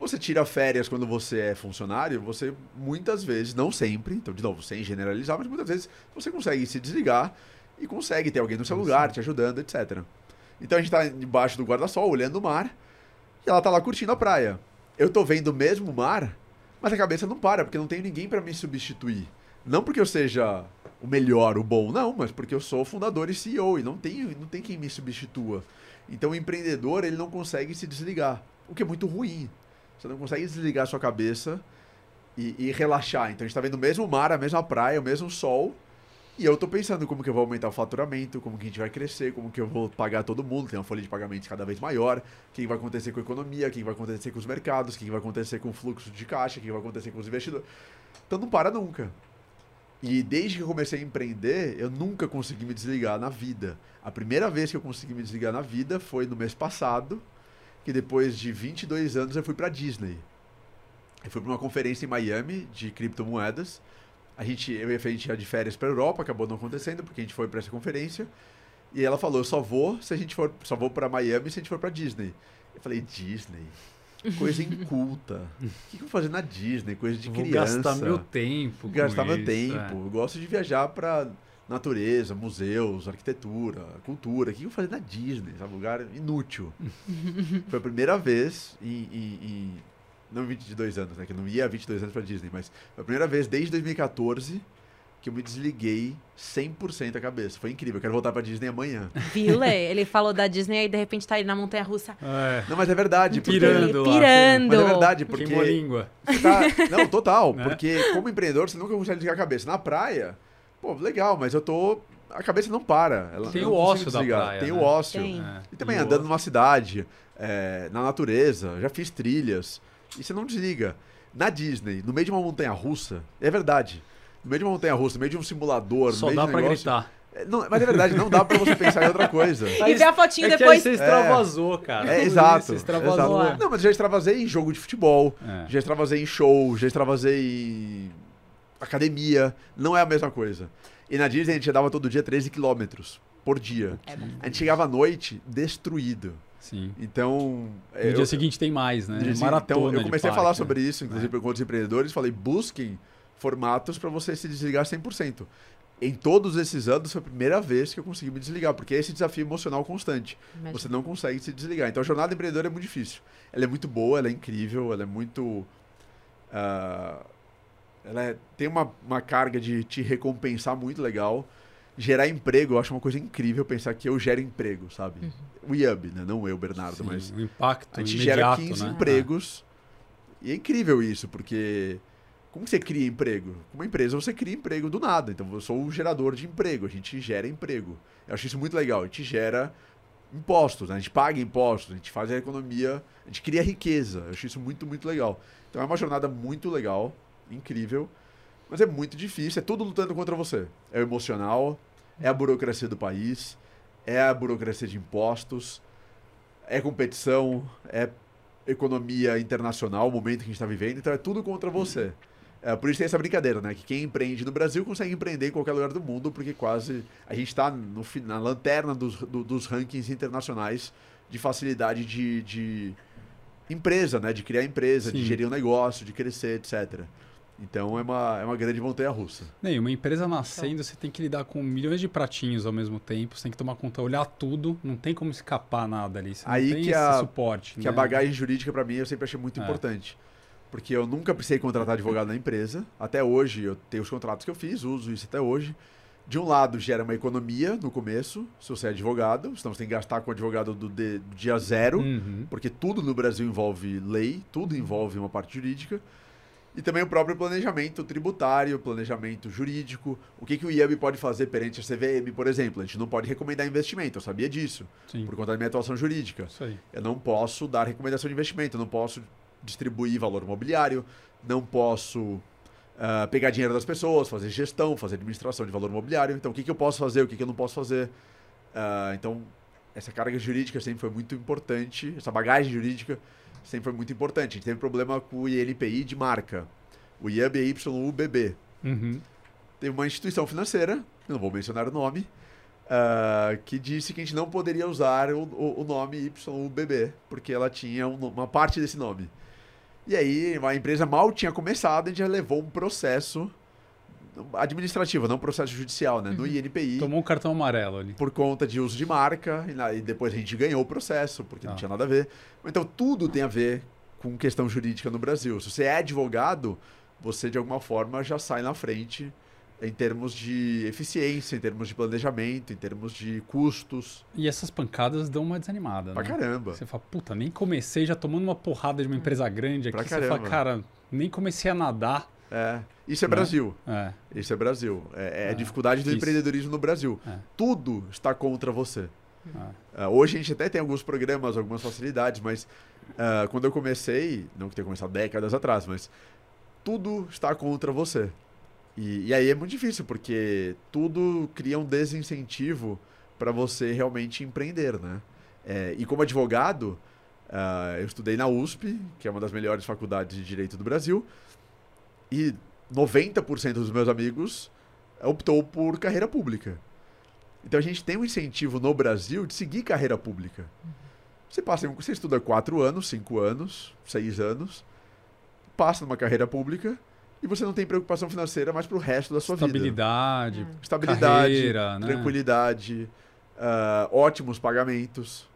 você tira férias quando você é funcionário, você muitas vezes, não sempre, então de novo, sem generalizar, mas muitas vezes você consegue se desligar e consegue ter alguém no seu lugar, te ajudando, etc. Então a gente tá debaixo do guarda-sol, olhando o mar, e ela tá lá curtindo a praia. Eu tô vendo o mesmo mar, mas a cabeça não para, porque não tem ninguém para me substituir. Não porque eu seja o melhor, o bom, não, mas porque eu sou fundador e CEO e não tem, não tem quem me substitua. Então o empreendedor ele não consegue se desligar, o que é muito ruim. Você não consegue desligar a sua cabeça e, e relaxar. Então a gente está vendo o mesmo mar, a mesma praia, o mesmo sol. E eu estou pensando como que eu vou aumentar o faturamento, como que a gente vai crescer, como que eu vou pagar todo mundo, tem uma folha de pagamentos cada vez maior, o que vai acontecer com a economia, o que vai acontecer com os mercados, o que vai acontecer com o fluxo de caixa, o que vai acontecer com os investidores. Então não para nunca. E desde que eu comecei a empreender, eu nunca consegui me desligar na vida. A primeira vez que eu consegui me desligar na vida foi no mês passado, que depois de 22 anos eu fui para Disney. Eu fui para uma conferência em Miami de criptomoedas. A gente, eu e a gente ia de férias para Europa, acabou não acontecendo porque a gente foi para essa conferência. E ela falou: "Eu só vou se a gente for, só vou para Miami se a gente for para Disney". Eu falei: "Disney? Coisa inculta. O que, que eu vou fazer na Disney? Coisa de Vou criança. gastar meu tempo. gastar meu isso, tempo. é. Eu gosto de viajar para natureza, museus, arquitetura, cultura. O que eu vou fazer na Disney? Sabe? Lugar inútil. Foi a primeira vez em, em- em- Não 22 anos, né? Que eu não ia há 22 anos para Disney, mas foi a primeira vez desde 2014 que eu me desliguei 100% a cabeça. Foi incrível. Eu quero voltar para Disney amanhã. Viu, Lê? Ele falou da Disney e de repente tá aí na montanha russa. É. Não, mas é verdade. Porque... Pirando lá. pirando. Mas é verdade, porque... Queimou a língua. Tá- Não, total. Né? Porque como empreendedor, você nunca consegue desligar a cabeça. Na praia, pô, legal, mas eu tô. A cabeça não para. Ela, Tem o consigo ócio da desligar. praia, Tem né? o ócio. Tem. É. E também E o- andando numa cidade, é, na natureza, já fiz trilhas. E você não desliga. Na Disney, no meio de uma montanha russa, é verdade. No meio de uma montanha russa, no meio de um simulador, Só no meio dá de um pra negócio, gritar. É, não, mas é verdade, não dá pra você pensar em outra coisa. E ver a fotinho é que depois. aí você extravasou, cara. É, exato. isso, extravasou. exato. Não, mas já extravasei em jogo de futebol, É. já extravasei em show, já extravasei em academia. Não é a mesma coisa. E na Disney a gente andava todo dia 13 quilômetros por dia. É bom. A gente chegava à noite destruído. Sim. Então. No eu- dia seguinte tem mais, né? Maratona então, eu de comecei a parque, falar sobre isso, inclusive com outros empreendedores. Falei, busquem formatos para você se desligar 100%. Em todos esses anos foi a primeira vez que eu consegui me desligar, porque é esse desafio emocional constante. Imagina. Você não consegue se desligar. Então a jornada empreendedora é muito difícil. Ela é muito boa, ela é incrível, ela é muito. ah, ela é- tem uma, uma carga de te recompensar muito legal. Gerar emprego, eu acho uma coisa incrível pensar que eu gero emprego, sabe? O IUB, né? Não eu, Bernardo, Sim, mas o impacto a gente imediato, gera 15 né? empregos. E é incrível isso, porque como você cria emprego? Uma empresa você cria emprego do nada. Então eu sou o gerador de emprego, a gente gera emprego. Eu acho isso muito legal. A gente gera impostos, né? a gente paga impostos, a gente faz a economia, a gente cria riqueza. Eu acho isso muito, muito legal. Então é uma jornada muito legal, incrível, mas é muito difícil, é tudo lutando contra você. É o emocional, é a burocracia do país, é a burocracia de impostos, é competição, é economia internacional, o momento que a gente está vivendo, então é tudo contra você. É, por isso tem essa brincadeira, né? Que quem empreende no Brasil consegue empreender em qualquer lugar do mundo, porque quase a gente está na lanterna dos, do- dos rankings internacionais de facilidade de, de empresa, né? De criar empresa, de Sim. gerir um negócio, de crescer, etc. Então é uma, é uma grande montanha russa. Nem, uma empresa nascendo, você tem que lidar com milhões de pratinhos ao mesmo tempo, você tem que tomar conta, olhar tudo, não tem como escapar nada ali. Você Aí não tem que esse a- suporte. Que né? a bagagem jurídica, para mim, eu sempre achei muito É. importante. Porque eu nunca precisei contratar advogado na empresa. Até hoje, eu tenho os contratos que eu fiz, uso isso até hoje. De um lado, gera uma economia no começo, se você é advogado, senão você tem que gastar com o advogado do, de- do dia zero, Uhum. porque tudo no Brasil envolve lei, tudo envolve uma parte jurídica. E também o próprio planejamento tributário, planejamento jurídico. O que, que o IAB pode fazer perante a CVM, por exemplo? A gente não pode recomendar investimento, eu sabia disso, Sim, por conta da minha atuação jurídica. Eu não posso dar recomendação de investimento, eu não posso distribuir valor imobiliário, não posso ah, pegar dinheiro das pessoas, fazer gestão, fazer administração de valor imobiliário. Então, o que, que eu posso fazer, o que, que eu não posso fazer? Ah, então, essa carga jurídica sempre foi muito importante, essa bagagem jurídica sempre foi muito importante. A gente teve problema com o INPI de marca, o IAB YUBB. Uhum. Teve uma instituição financeira, não vou mencionar o nome, ah, que disse que a gente não poderia usar o, o, o nome YUBB, porque ela tinha um uma parte desse nome. E aí, a empresa mal tinha começado, a gente já levou um processo administrativo, não um processo judicial, né? No INPI, Tomou um cartão amarelo ali. por conta de uso de marca, e, na- e depois a gente ganhou o processo, porque não Ah. tinha nada a ver. Então, tudo tem a ver com questão jurídica no Brasil. Se você é advogado, você de alguma forma já sai na frente em termos de eficiência, em termos de planejamento, em termos de custos. E essas pancadas dão uma desanimada, Pra né? caramba. Você fala, puta, nem comecei já tomando uma porrada de uma empresa grande aqui. Pra Você fala, caramba. cara, nem comecei a nadar. É. Isso é Né? Brasil. É, Isso é Brasil. É, é a É, dificuldade do difícil. empreendedorismo no Brasil. É. Tudo está contra você. Ah, hoje a gente até tem alguns programas, algumas facilidades, mas ah, quando eu comecei, não que tenha começado décadas atrás, mas tudo está contra você. E, e aí é muito difícil, porque tudo cria um desincentivo para você realmente empreender, né? É, e como advogado, ah, eu estudei na USP, que é uma das melhores faculdades de direito do Brasil, e 90% dos meus amigos optou por carreira pública. Então a gente tem um incentivo no Brasil de seguir carreira pública. Você passa, você estuda quatro anos, cinco anos, seis anos, passa numa carreira pública e você não tem preocupação financeira mais para o resto da sua vida. Estabilidade, Estabilidade, carreira, né? tranquilidade, ah, ótimos pagamentos.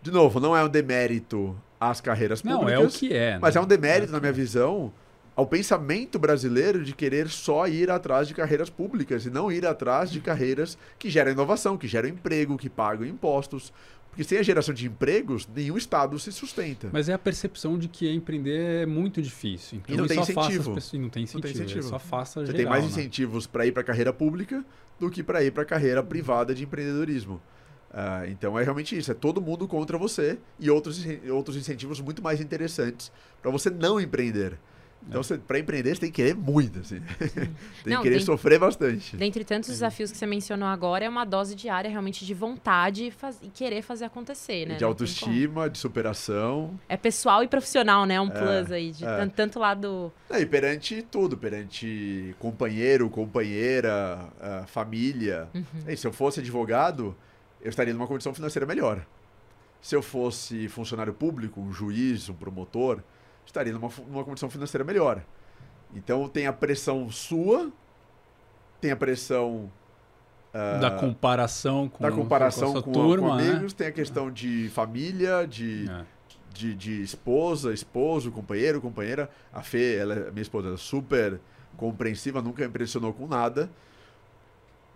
De novo, não é um demérito às carreiras Não, públicas. é o que é. Mas né? é um demérito, É na minha é. visão, ao pensamento brasileiro de querer só ir atrás de carreiras públicas e não ir atrás de carreiras que geram inovação, que geram emprego, que pagam impostos. Porque sem a geração de empregos, nenhum Estado se sustenta. Mas é a percepção de que empreender é muito difícil. Então E não tem incentivo. pessoas- não tem Não tem incentivo. incentivo. Isso afasta Você geral, tem mais né? incentivos para ir para a carreira pública do que para ir para a carreira privada de empreendedorismo. Ah, então é realmente isso, é todo mundo contra você e outros, outros incentivos muito mais interessantes para você não empreender. Então, para empreender, você tem que querer muito, assim. tem Não, que querer tem- sofrer bastante. Dentre tantos desafios que você mencionou agora, é uma dose diária realmente de vontade e, faz- e querer fazer acontecer, né? de Não autoestima, de superação. É pessoal e profissional, né? Um plus aí, de é. tan- tanto lado. É, e perante tudo, perante companheiro, companheira, família. Uhum. E se eu fosse advogado, eu estaria numa condição financeira melhor. Se eu fosse funcionário público, um juiz, um promotor, estaria numa, numa condição financeira melhor. Então tem a pressão sua, tem a pressão ah, Da comparação com, da comparação com a com, turma, com né? amigos, tem a questão de família, de, É. de, de esposa, esposo, companheiro, companheira. A Fê, ela, é- minha esposa, ela é super compreensiva, nunca me impressionou com nada.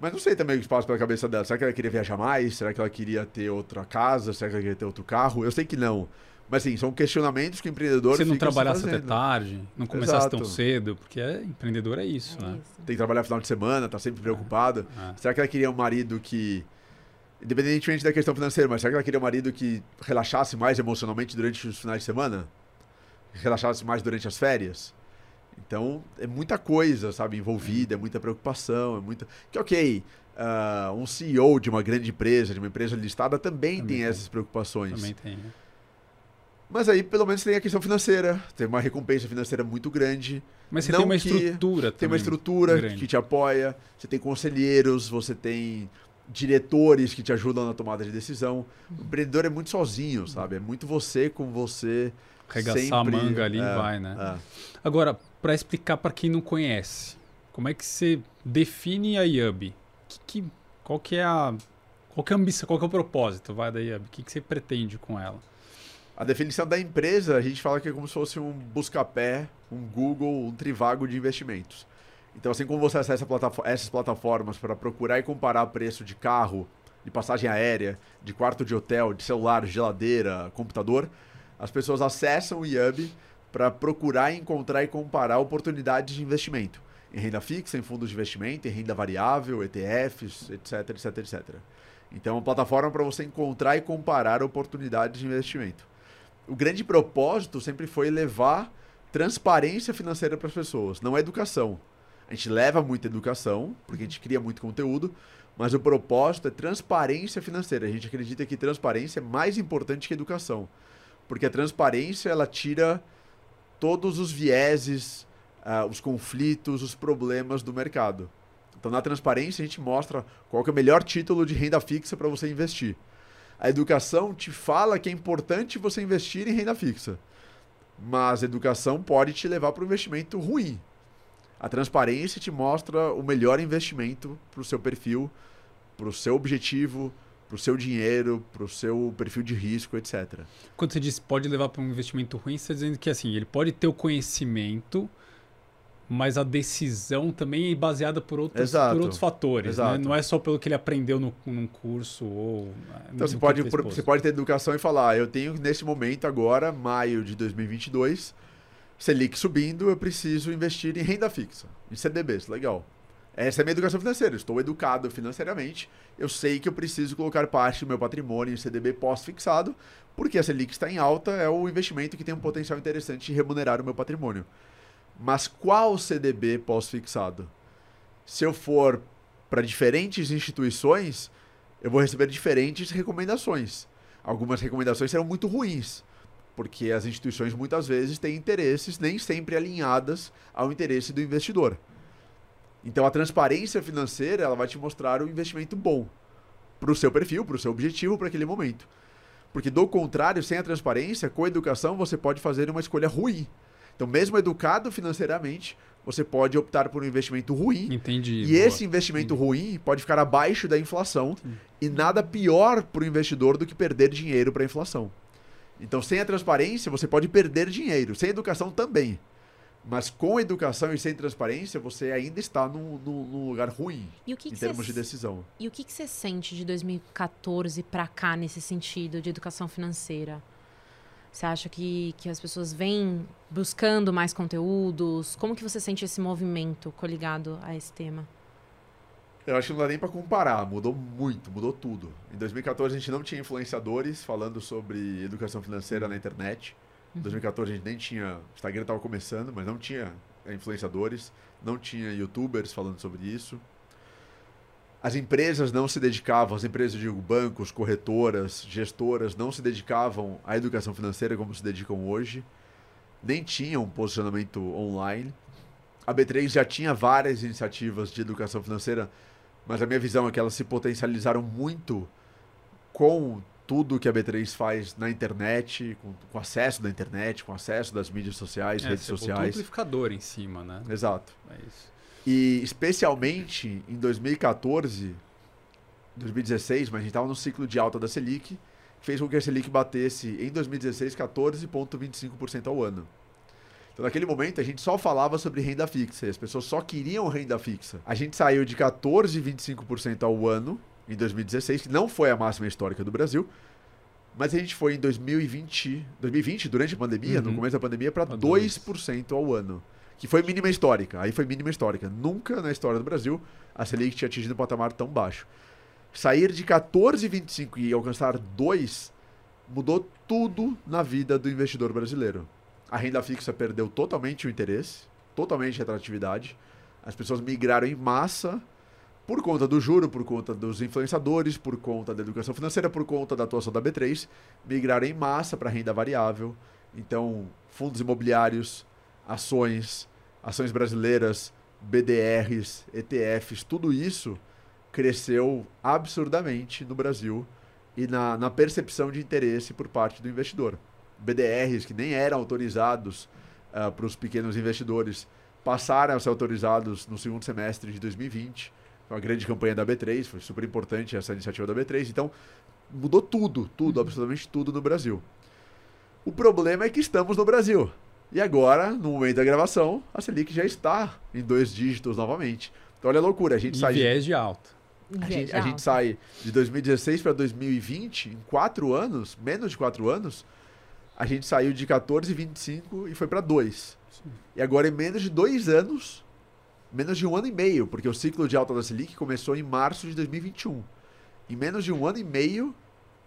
Mas não sei também o que passa pela cabeça dela. Será que ela queria viajar mais? Será que ela queria ter outra casa? Será que ela queria ter outro carro? Eu sei que não. Mas assim, são questionamentos que o empreendedor Você não trabalhasse até tarde, não começasse tão Exato. cedo, porque é, empreendedor é isso, É né? isso. Tem que trabalhar final de semana, tá sempre preocupada. É. Será que ela queria um marido que, independentemente da questão financeira, mas será que ela queria um marido que relaxasse mais emocionalmente durante os finais de semana? Relaxasse mais durante as férias? Então, é muita coisa, sabe, envolvida, é muita preocupação, é muita... Que ok, ah, um CEO de uma grande empresa, de uma empresa listada, também, Também tem tem. essas preocupações. Também tem. né? Mas aí, pelo menos, tem a questão financeira. Tem uma recompensa financeira muito grande. Mas você Não tem uma estrutura Tem uma estrutura grande. que te apoia, você tem conselheiros, você tem diretores que te ajudam na tomada de decisão. O empreendedor é muito sozinho, sabe? É muito você com você. Arregaçar sempre, a manga ali é, e vai, né? é. Agora, para explicar para quem não conhece, como é que você define a IUB? Que, que- qual que é a qual que é a ambição, qual que é o propósito vai da IUB? O que, que você pretende com ela? A definição da empresa, a gente fala que é como se fosse um busca-pé, um Google, um trivago de investimentos. Então, assim como você acessa platafo- essas plataformas para procurar e comparar preço de carro, de passagem aérea, de quarto de hotel, de celular, geladeira, computador, as pessoas acessam o IUB para procurar, encontrar e comparar oportunidades de investimento. Em renda fixa, em fundos de investimento, em renda variável, ETFs, etc, etc, etc. Então, é uma plataforma para você encontrar e comparar oportunidades de investimento. O grande propósito sempre foi levar transparência financeira para as pessoas, não é educação. A gente leva muita educação, porque a gente cria muito conteúdo, mas o propósito é transparência financeira. A gente acredita que transparência é mais importante que educação, porque a transparência ela tira todos os vieses, ah, os conflitos, os problemas do mercado. Então, na transparência, a gente mostra qual é o melhor título de renda fixa para você investir. A educação te fala que é importante você investir em renda fixa, mas a educação pode te levar para um investimento ruim. A transparência te mostra o melhor investimento para o seu perfil, para o seu objetivo, para o seu dinheiro, para o seu perfil de risco, etc. Quando você diz pode levar para um investimento ruim, você está dizendo que assim, ele pode ter o conhecimento, mas a decisão também é baseada por outros, por outros fatores. Né? Não é só pelo que ele aprendeu no, num curso ou. Então você pode, você pode ter educação e falar, "Ah, eu tenho nesse momento agora, maio de 2022, Selic subindo, eu preciso investir em renda fixa, em CDBs, legal. Essa é a minha educação financeira, eu estou educado financeiramente, eu sei que eu preciso colocar parte do meu patrimônio em CDB pós-fixado, porque a Selic está em alta, é o investimento que tem um potencial interessante de remunerar o meu patrimônio. Mas qual CDB pós-fixado? Se eu for para diferentes instituições, eu vou receber diferentes recomendações. Algumas recomendações serão muito ruins, porque as instituições muitas vezes têm interesses nem sempre alinhadas ao interesse do investidor. Então a transparência financeira ela vai te mostrar um investimento bom para o seu perfil, para o seu objetivo, para aquele momento. Porque do contrário, sem a transparência, com a educação você pode fazer uma escolha ruim. Então, mesmo educado financeiramente, você pode optar por um investimento ruim. Entendi. E boa. esse investimento ruim pode ficar abaixo da inflação e nada pior para o investidor do que perder dinheiro para a inflação. Então, sem a transparência, você pode perder dinheiro. Sem educação também. Mas com educação e sem transparência, você ainda está num, num- num lugar ruim E o que, em que termos você de decisão. E o que você sente de 2014 para cá nesse sentido de educação financeira? Você acha que, que as pessoas vêm buscando mais conteúdos? Como que você sente esse movimento coligado a esse tema? Eu acho que não dá nem para comparar, mudou muito, mudou tudo. Em 2014 a gente não tinha influenciadores falando sobre educação financeira na internet. Em 2014 a gente nem tinha, o Instagram estava começando, mas não tinha influenciadores, não tinha youtubers falando sobre isso. As empresas não se dedicavam, as empresas, digo, bancos, corretoras, gestoras, não se dedicavam à educação financeira como se dedicam hoje. Nem tinham um posicionamento online. A B3 já tinha várias iniciativas de educação financeira, mas a minha visão é que elas se potencializaram muito com tudo que a B3 faz na internet, com, com acesso da internet, com acesso das mídias sociais, É, redes você botou um sociais. amplificador em cima, né? Exato. É isso. E especialmente em 2014, 2016, mas a gente estava no ciclo de alta da Selic, fez com que a Selic batesse em 2016 14,25% ao ano. Então, naquele momento, a gente só falava sobre renda fixa e as pessoas só queriam renda fixa. A gente saiu de 14,25% ao ano em 2016, que não foi a máxima histórica do Brasil, mas a gente foi em 2020, 2020 durante a pandemia, no Uhum. começo da pandemia, para Pra 2% ao ano. Que foi mínima histórica. Aí foi mínima histórica. Nunca na história do Brasil a Selic tinha atingido um patamar tão baixo. Sair de 14,25 e alcançar 2 mudou tudo na vida do investidor brasileiro. A renda fixa perdeu totalmente o interesse, totalmente a atratividade. As pessoas migraram em massa por conta do juro, por conta dos influenciadores, por conta da educação financeira, por conta da atuação da B3, migraram em massa para renda variável. Então, fundos imobiliários, ações, ações brasileiras, BDRs, ETFs, tudo isso cresceu absurdamente no Brasil e na, na percepção de interesse por parte do investidor. BDRs que nem eram autorizados para os pequenos investidores passaram a ser autorizados no segundo semestre de 2020. Foi uma grande campanha da B3, foi super importante essa iniciativa da B3. Então, mudou tudo, tudo, absolutamente tudo no Brasil. O problema é que estamos no Brasil. E agora, no momento da gravação, a Selic já está em dois dígitos novamente. Então, olha a loucura. A gente E sai de- viés de alta. a gente, a gente sai de 2016 para 2020, em quatro anos, menos de quatro anos, a gente saiu de 14,25 e foi para 2. E agora, em menos de dois anos, menos de um ano e meio, porque o ciclo de alta da Selic começou em março de 2021. Em menos de um ano e meio,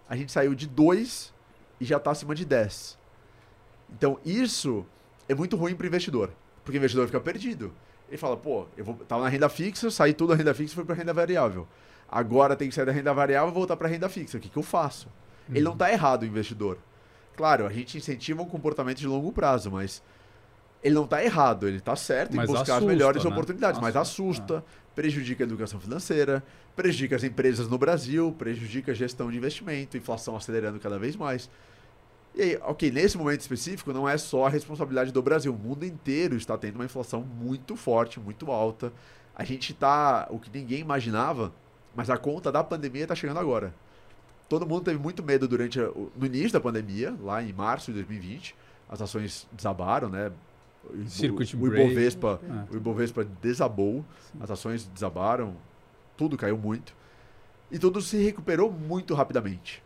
a gente saiu de 2 e já está acima de 10. Então, isso é muito ruim para o investidor, porque o investidor fica perdido. Ele fala, pô, eu vou tava na renda fixa, saí tudo da renda fixa e fui para renda variável. Agora tem que sair da renda variável e voltar para renda fixa. O que, que eu faço? Ele não está errado, o investidor. Claro, a gente incentiva um comportamento de longo prazo, mas ele não está errado, ele está certo Mas em buscar assusta, as melhores né? oportunidades, mas Assusta, assusta, prejudica a educação financeira, prejudica as empresas no Brasil, prejudica a gestão de investimento, inflação acelerando cada vez mais. E aí, ok, nesse momento específico não é só a responsabilidade do Brasil, o mundo inteiro está tendo uma inflação muito forte, muito alta. A gente está, o que ninguém imaginava, mas a conta da pandemia está chegando agora. Todo mundo teve muito medo durante no início da pandemia, lá em março de 2020. As ações desabaram, né? o, Circuit o, o. Ibovespa, É. o Ibovespa desabou, Sim. as ações desabaram, tudo caiu muito. E tudo se recuperou muito rapidamente.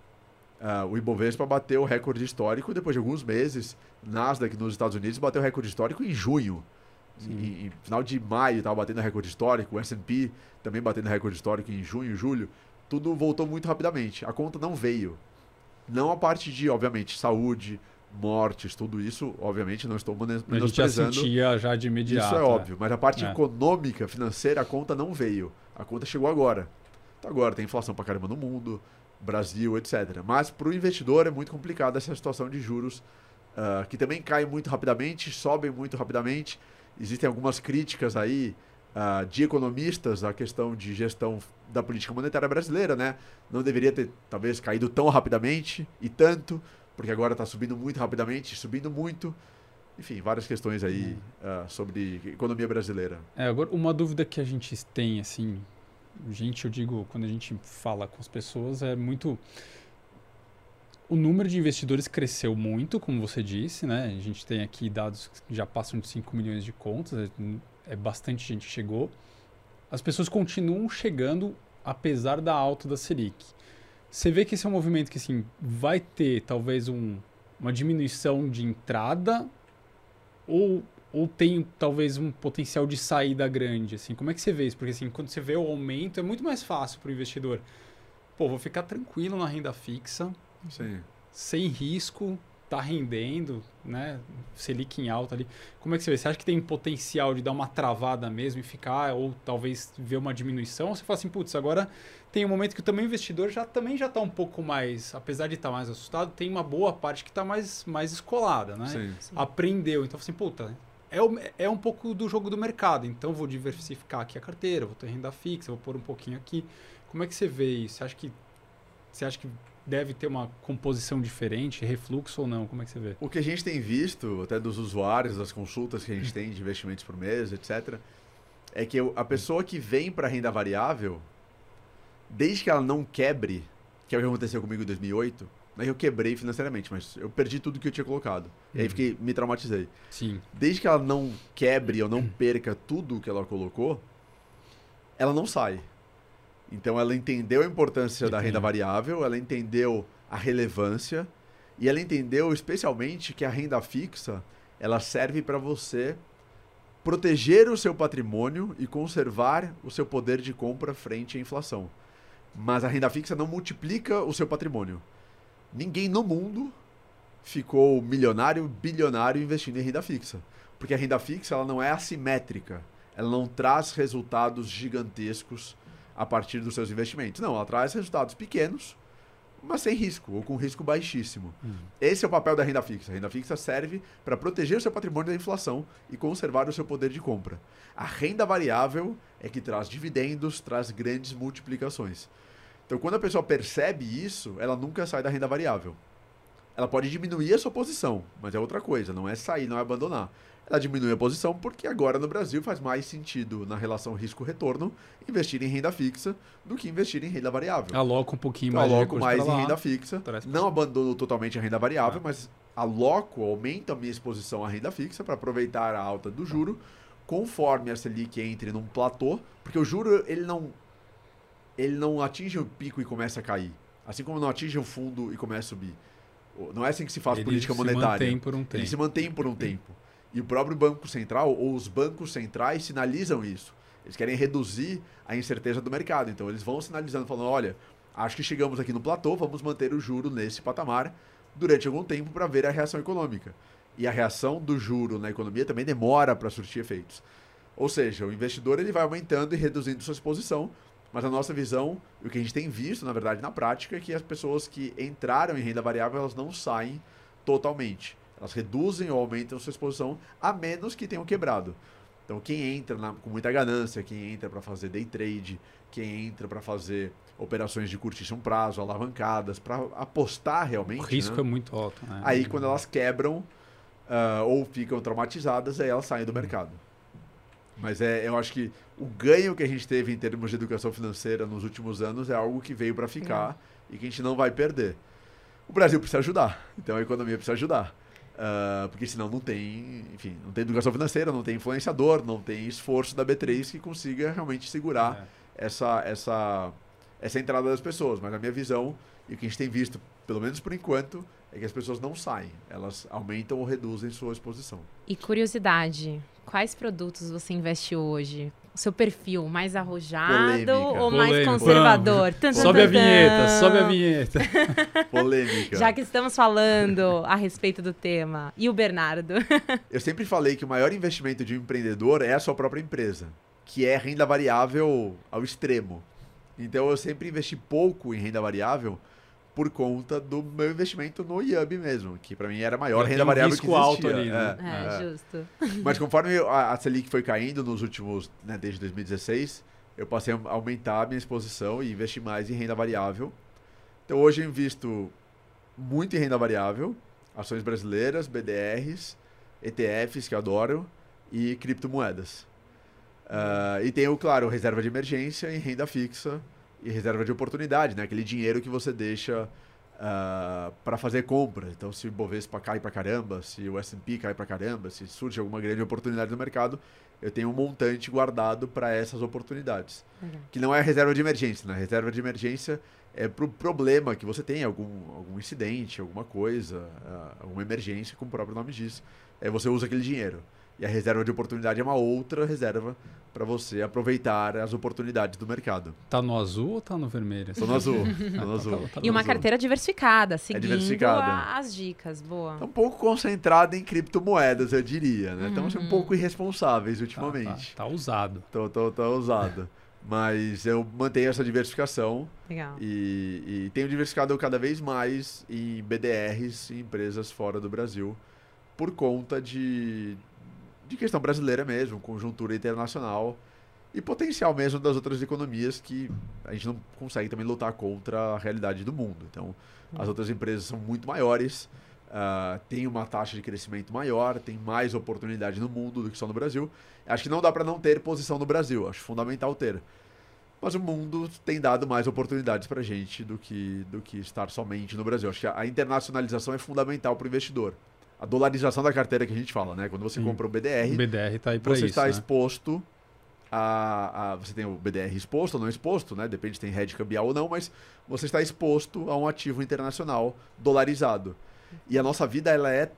Ah, o Ibovespa bateu o recorde histórico depois de alguns meses. Nasdaq nos Estados Unidos bateu o recorde histórico em junho. Em, em final de maio estava batendo recorde histórico. O S&P também batendo recorde histórico em junho, julho. Tudo voltou muito rapidamente. A conta não veio. Não a parte de, obviamente, saúde, mortes, tudo isso, obviamente, não estou menos- A gente já menosprezando. sentia já de imediato. Isso é óbvio, mas a parte É. econômica, financeira, a conta não veio. A conta chegou agora. Então agora tem inflação pra caramba no mundo, Brasil, etc. Mas para o investidor é muito complicado essa situação de juros, ah, que também cai muito rapidamente, sobem muito rapidamente. Existem algumas críticas aí ah, de economistas à questão de gestão da política monetária brasileira, né? Não deveria ter, talvez, caído tão rapidamente e tanto, porque agora está subindo muito rapidamente, subindo muito. Enfim, várias questões aí ah, sobre economia brasileira. É, agora, uma dúvida que a gente tem, assim, gente, eu digo, quando a gente fala com as pessoas, é muito. O número de investidores cresceu muito, como você disse, né? A gente tem aqui dados que já passam de 5 milhões de contas, é, é bastante gente que chegou. As pessoas continuam chegando, apesar da alta da Selic. Você vê que esse é um movimento que, assim, vai ter talvez um, uma diminuição de entrada ou ou tem talvez um potencial de saída grande, assim? Como é que você vê isso? Porque assim, quando você vê o aumento, é muito mais fácil para o investidor. Pô, vou ficar tranquilo na renda fixa, Sim. sem risco, tá rendendo, né? Selic em alta ali. Como é que você vê? Você acha que tem potencial de dar uma travada mesmo e ficar, ou talvez ver uma diminuição? Ou você fala assim, putz, agora tem um momento que também o investidor já também já está um pouco mais, apesar de estar mais assustado, tem uma boa parte que está mais, mais escolada, né? Sim. Sim. aprendeu. Então, assim, puta, é, o- é um pouco do jogo do mercado. Então, vou diversificar aqui a carteira, vou ter renda fixa, vou pôr um pouquinho aqui. Como é que você vê isso? Você acha que, você acha que deve ter uma composição diferente, refluxo ou não? Como é que você vê? O que a gente tem visto, até dos usuários, das consultas que a gente tem de investimentos por mês, etc., é que a pessoa que vem para renda variável, desde que ela não quebre, que é o que aconteceu comigo em 2008, que eu quebrei financeiramente, mas eu perdi tudo que eu tinha colocado. E aí Uhum. fiquei, me traumatizei. Sim. Desde que ela não quebre ou não perca tudo que ela colocou, ela não sai. Então ela entendeu a importância da renda variável, ela entendeu a relevância e ela entendeu especialmente que a renda fixa ela serve para você proteger o seu patrimônio e conservar o seu poder de compra frente à inflação. Mas a renda fixa não multiplica o seu patrimônio. Ninguém no mundo ficou milionário, bilionário investindo em renda fixa. Porque a renda fixa ela não é assimétrica. Ela não traz resultados gigantescos a partir dos seus investimentos. Não, ela traz resultados pequenos, mas sem risco, ou com risco baixíssimo. Esse é o papel da renda fixa. A renda fixa serve para proteger o seu patrimônio da inflação e conservar o seu poder de compra. A renda variável é que traz dividendos, traz grandes multiplicações. Então, quando a pessoa percebe isso, ela nunca sai da renda variável. Ela pode diminuir a sua posição, mas é outra coisa, não é sair, não é abandonar. Ela diminui a posição porque agora no Brasil faz mais sentido, na relação risco-retorno, investir em renda fixa do que investir em renda variável. Aloca um pouquinho Então, mais aloco mais em lá. renda fixa. Não abandono totalmente a renda variável, Ah. mas aloco, aumento a minha exposição à renda fixa para aproveitar a alta do juro, conforme a Selic entre num platô, porque o juro ele não ele não atinge o pico e começa a cair, assim como não atinge o fundo e começa a subir. Não é assim que se faz Ele política se monetária. mantém por um tempo. Ele se mantém por um tempo. E o próprio Banco Central, ou os bancos centrais, sinalizam isso. Eles querem reduzir a incerteza do mercado. Então, eles vão sinalizando, falando: olha, acho que chegamos aqui no platô, vamos manter o juro nesse patamar durante algum tempo para ver a reação econômica. E a reação do juro na economia também demora para surtir efeitos. Ou seja, o investidor ele vai aumentando e reduzindo sua exposição, mas a nossa visão, e o que a gente tem visto, na verdade, na prática, é que as pessoas que entraram em renda variável, elas não saem totalmente. Elas reduzem ou aumentam sua exposição, a menos que tenham quebrado. Então, quem entra na- com muita ganância, quem entra para fazer day trade, quem entra para fazer operações de curtíssimo prazo, alavancadas, para apostar realmente. O risco né? é muito alto. Né? Aí, quando elas quebram ah, ou ficam traumatizadas, aí elas saem do mercado. Mas é, eu acho que o ganho que a gente teve em termos de educação financeira nos últimos anos é algo que veio para ficar e que a gente não vai perder. O Brasil precisa ajudar, então a economia precisa ajudar. Uh, porque senão não tem, enfim, não tem educação financeira, não tem influenciador, não tem esforço da B3 que consiga realmente segurar é. essa, essa, essa entrada das pessoas. Mas a minha visão, e o que a gente tem visto, pelo menos por enquanto, é que as pessoas não saem, elas aumentam ou reduzem sua exposição. E curiosidade, quais produtos você investe hoje? O seu perfil mais arrojado Polêmica. ou mais Polêmica. conservador? Tum, sobe a vinheta, sobe a vinheta. Polêmica. Já que estamos falando a respeito do tema. E o Bernardo? Eu sempre falei que o maior investimento de um empreendedor é a sua própria empresa, que é renda variável ao extremo. Então eu sempre investi pouco em renda variável, por conta do meu investimento no IAB mesmo, que para mim era a maior renda um variável risco que existia. alto ali, né? É, é, é. justo. Mas conforme a, a Selic foi caindo nos últimos, né, desde 2016, eu passei a aumentar a minha exposição e investir mais em renda variável. Então hoje eu invisto muito em renda variável, ações brasileiras, BDRs, ETFs, que eu adoro, e criptomoedas. Uh, e tenho, claro, reserva de emergência em renda fixa, e reserva de oportunidade, né? Aquele dinheiro que você deixa uh, ah, para fazer compras. Então, se o Bovespa cai para caramba, se o S&P cai para caramba, se surge alguma grande oportunidade no mercado, eu tenho um montante guardado para essas oportunidades. Uhum. Que não é reserva de emergência, né? Reserva de emergência é para o problema que você tem, algum, algum incidente, alguma coisa, uh, alguma emergência, como o próprio nome diz. É, você usa aquele dinheiro. E a reserva de oportunidade é uma outra reserva para você aproveitar as oportunidades do mercado. Tá no azul ou tá no vermelho? Tô no azul. Tô no azul. Tá, tá e uma azul. carteira diversificada, seguindo é diversificada. as dicas. Boa. Tá um pouco concentrada em criptomoedas, eu diria, né? Estamos uhum. um pouco irresponsáveis ultimamente. Tá, tá, tá usado. Tô, tô, tô usado. Mas eu mantenho essa diversificação. Legal. E, e tenho diversificado cada vez mais em BDRs e empresas fora do Brasil por conta de, de questão brasileira mesmo, conjuntura internacional e potencial mesmo das outras economias que a gente não consegue também lutar contra a realidade do mundo. Então, as outras empresas são muito maiores, uh, tem uma taxa de crescimento maior, tem mais oportunidade no mundo do que só no Brasil. Acho que não dá para não ter posição no Brasil, acho fundamental ter. Mas o mundo tem dado mais oportunidades para a gente do que, do que estar somente no Brasil. Acho que a internacionalização é fundamental para o investidor a dolarização da carteira que a gente fala, né? Quando você Sim. compra o BDR, o BDR tá aí você isso, está né? exposto a, a, Você tem o BDR exposto ou não exposto, né? Depende se tem hedge cambial ou não, mas você está exposto a um ativo internacional dolarizado. E a nossa vida, ela é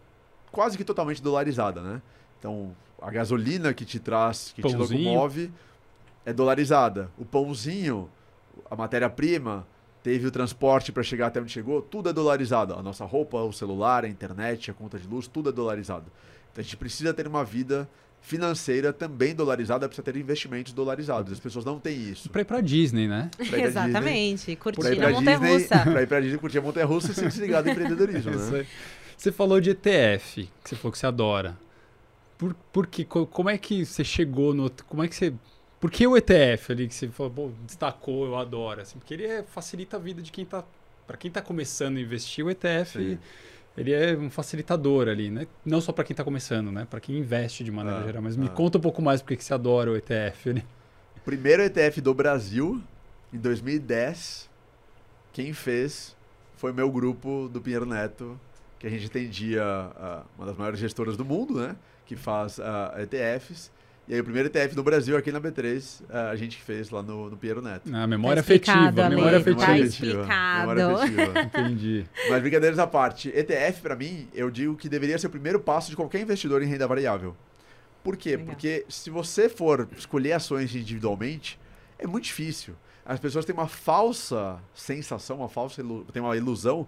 quase que totalmente dolarizada, né? Então, a gasolina que te traz, que Pãozinho. te locomove, é dolarizada. O pãozinho, a matéria-prima, teve o transporte para chegar até onde chegou, tudo é dolarizado. A nossa roupa, o celular, a internet, a conta de luz, tudo é dolarizado. Então a gente precisa ter uma vida financeira também dolarizada, precisa ter investimentos dolarizados. As pessoas não têm isso. Para ir para Disney, né? Exatamente. Disney, curtir a montanha-russa. Para ir para Disney, curtir a montanha-russa sem desligar do empreendedorismo, né? Você falou de ETF, que você falou que você adora. Por, por que, como é que você chegou no... Como é que você por que o ETF ali que você falou, destacou, eu adoro? Assim, porque ele é, facilita a vida de quem está. Para quem está começando a investir, o ETF Sim. ele é um facilitador ali, né? Não só para quem está começando, né? Para quem investe de maneira ah, geral. Mas ah. me conta um pouco mais por que você adora o ETF ali. Primeiro ETF do Brasil, em 2010, quem fez foi meu grupo do Pinheiro Neto, que a gente atendia uma das maiores gestoras do mundo, né? Que faz uh, ETFs. E aí o primeiro ETF do Brasil aqui na B3, a gente fez lá no, no Piero Neto. Ah, memória tá afetiva, memória afetiva. Tá explicado. Memória afetiva. Entendi. Mas brincadeiras à parte, ETF para mim, eu digo que deveria ser o primeiro passo de qualquer investidor em renda variável. Por quê? Legal. Porque se você for escolher ações individualmente, é muito difícil. As pessoas têm uma falsa sensação, uma falsa tem uma ilusão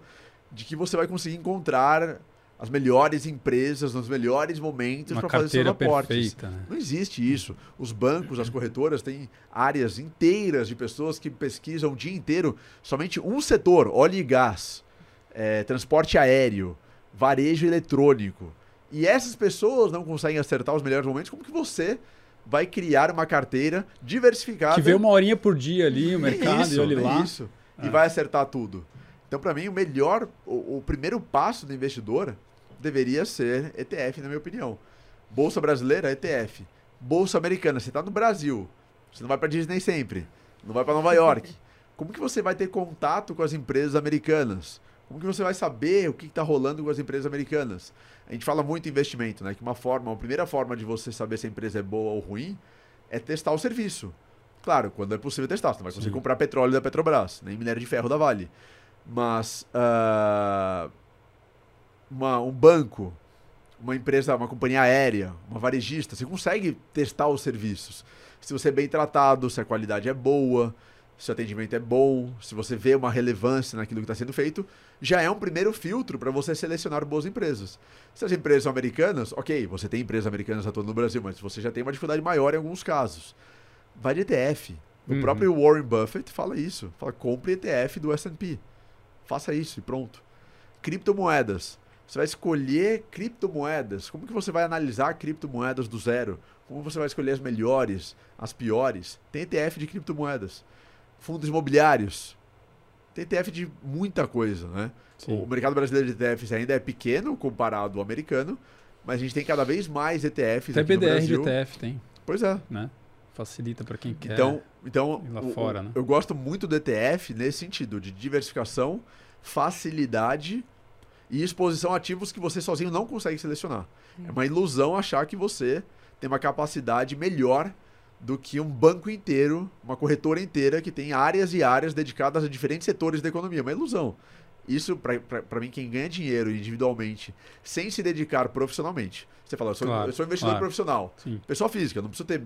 de que você vai conseguir encontrar as melhores empresas nos melhores momentos para fazer seus aportes. Perfeita, né? Não existe isso. Os bancos, as corretoras têm áreas inteiras de pessoas que pesquisam o dia inteiro somente um setor: óleo e gás, é, transporte aéreo, varejo eletrônico. E essas pessoas não conseguem acertar os melhores momentos. Como que você vai criar uma carteira diversificada? Que vê uma horinha por dia ali o mercado isso, e olhe lá. Isso. E é. vai acertar tudo. Então, para mim, o melhor, o, o primeiro passo do investidor deveria ser ETF, na minha opinião. Bolsa brasileira, ETF. Bolsa americana, você está no Brasil. Você não vai para Disney sempre. Não vai para Nova York. Como que você vai ter contato com as empresas americanas? Como que você vai saber o que está rolando com as empresas americanas? A gente fala muito em investimento, né? Que uma forma, a primeira forma de você saber se a empresa é boa ou ruim é testar o serviço. Claro, quando é possível testar. Você não vai conseguir comprar petróleo da Petrobras, nem minério de ferro da Vale. Mas uh, uma, um banco, uma empresa, uma companhia aérea, uma varejista, você consegue testar os serviços. Se você é bem tratado, se a qualidade é boa, se o atendimento é bom, se você vê uma relevância naquilo que está sendo feito, já é um primeiro filtro para você selecionar boas empresas. Se as empresas são americanas, ok, você tem empresas americanas atuando no Brasil, mas você já tem uma dificuldade maior em alguns casos. Vai de ETF. O uhum. próprio Warren Buffett fala isso. Fala, compre ETF do S&P. Faça isso e pronto. Criptomoedas. Você vai escolher criptomoedas. Como que você vai analisar criptomoedas do zero? Como você vai escolher as melhores, as piores? Tem ETF de criptomoedas fundos imobiliários. Tem ETF de muita coisa, né? Sim. O mercado brasileiro de ETFs ainda é pequeno comparado ao americano, mas a gente tem cada vez mais ETFs Até aqui BDR no Brasil. de ETF tem. Pois é. Né? Facilita para quem quer. Então, então lá o, fora, né? eu gosto muito do ETF nesse sentido de diversificação, facilidade e exposição a ativos que você sozinho não consegue selecionar. É uma ilusão achar que você tem uma capacidade melhor do que um banco inteiro, uma corretora inteira que tem áreas e áreas dedicadas a diferentes setores da economia. Uma ilusão. Isso, para mim, quem ganha dinheiro individualmente, sem se dedicar profissionalmente. Você fala, eu sou, claro, eu sou investidor claro. profissional. Sim. Pessoa física, não preciso ter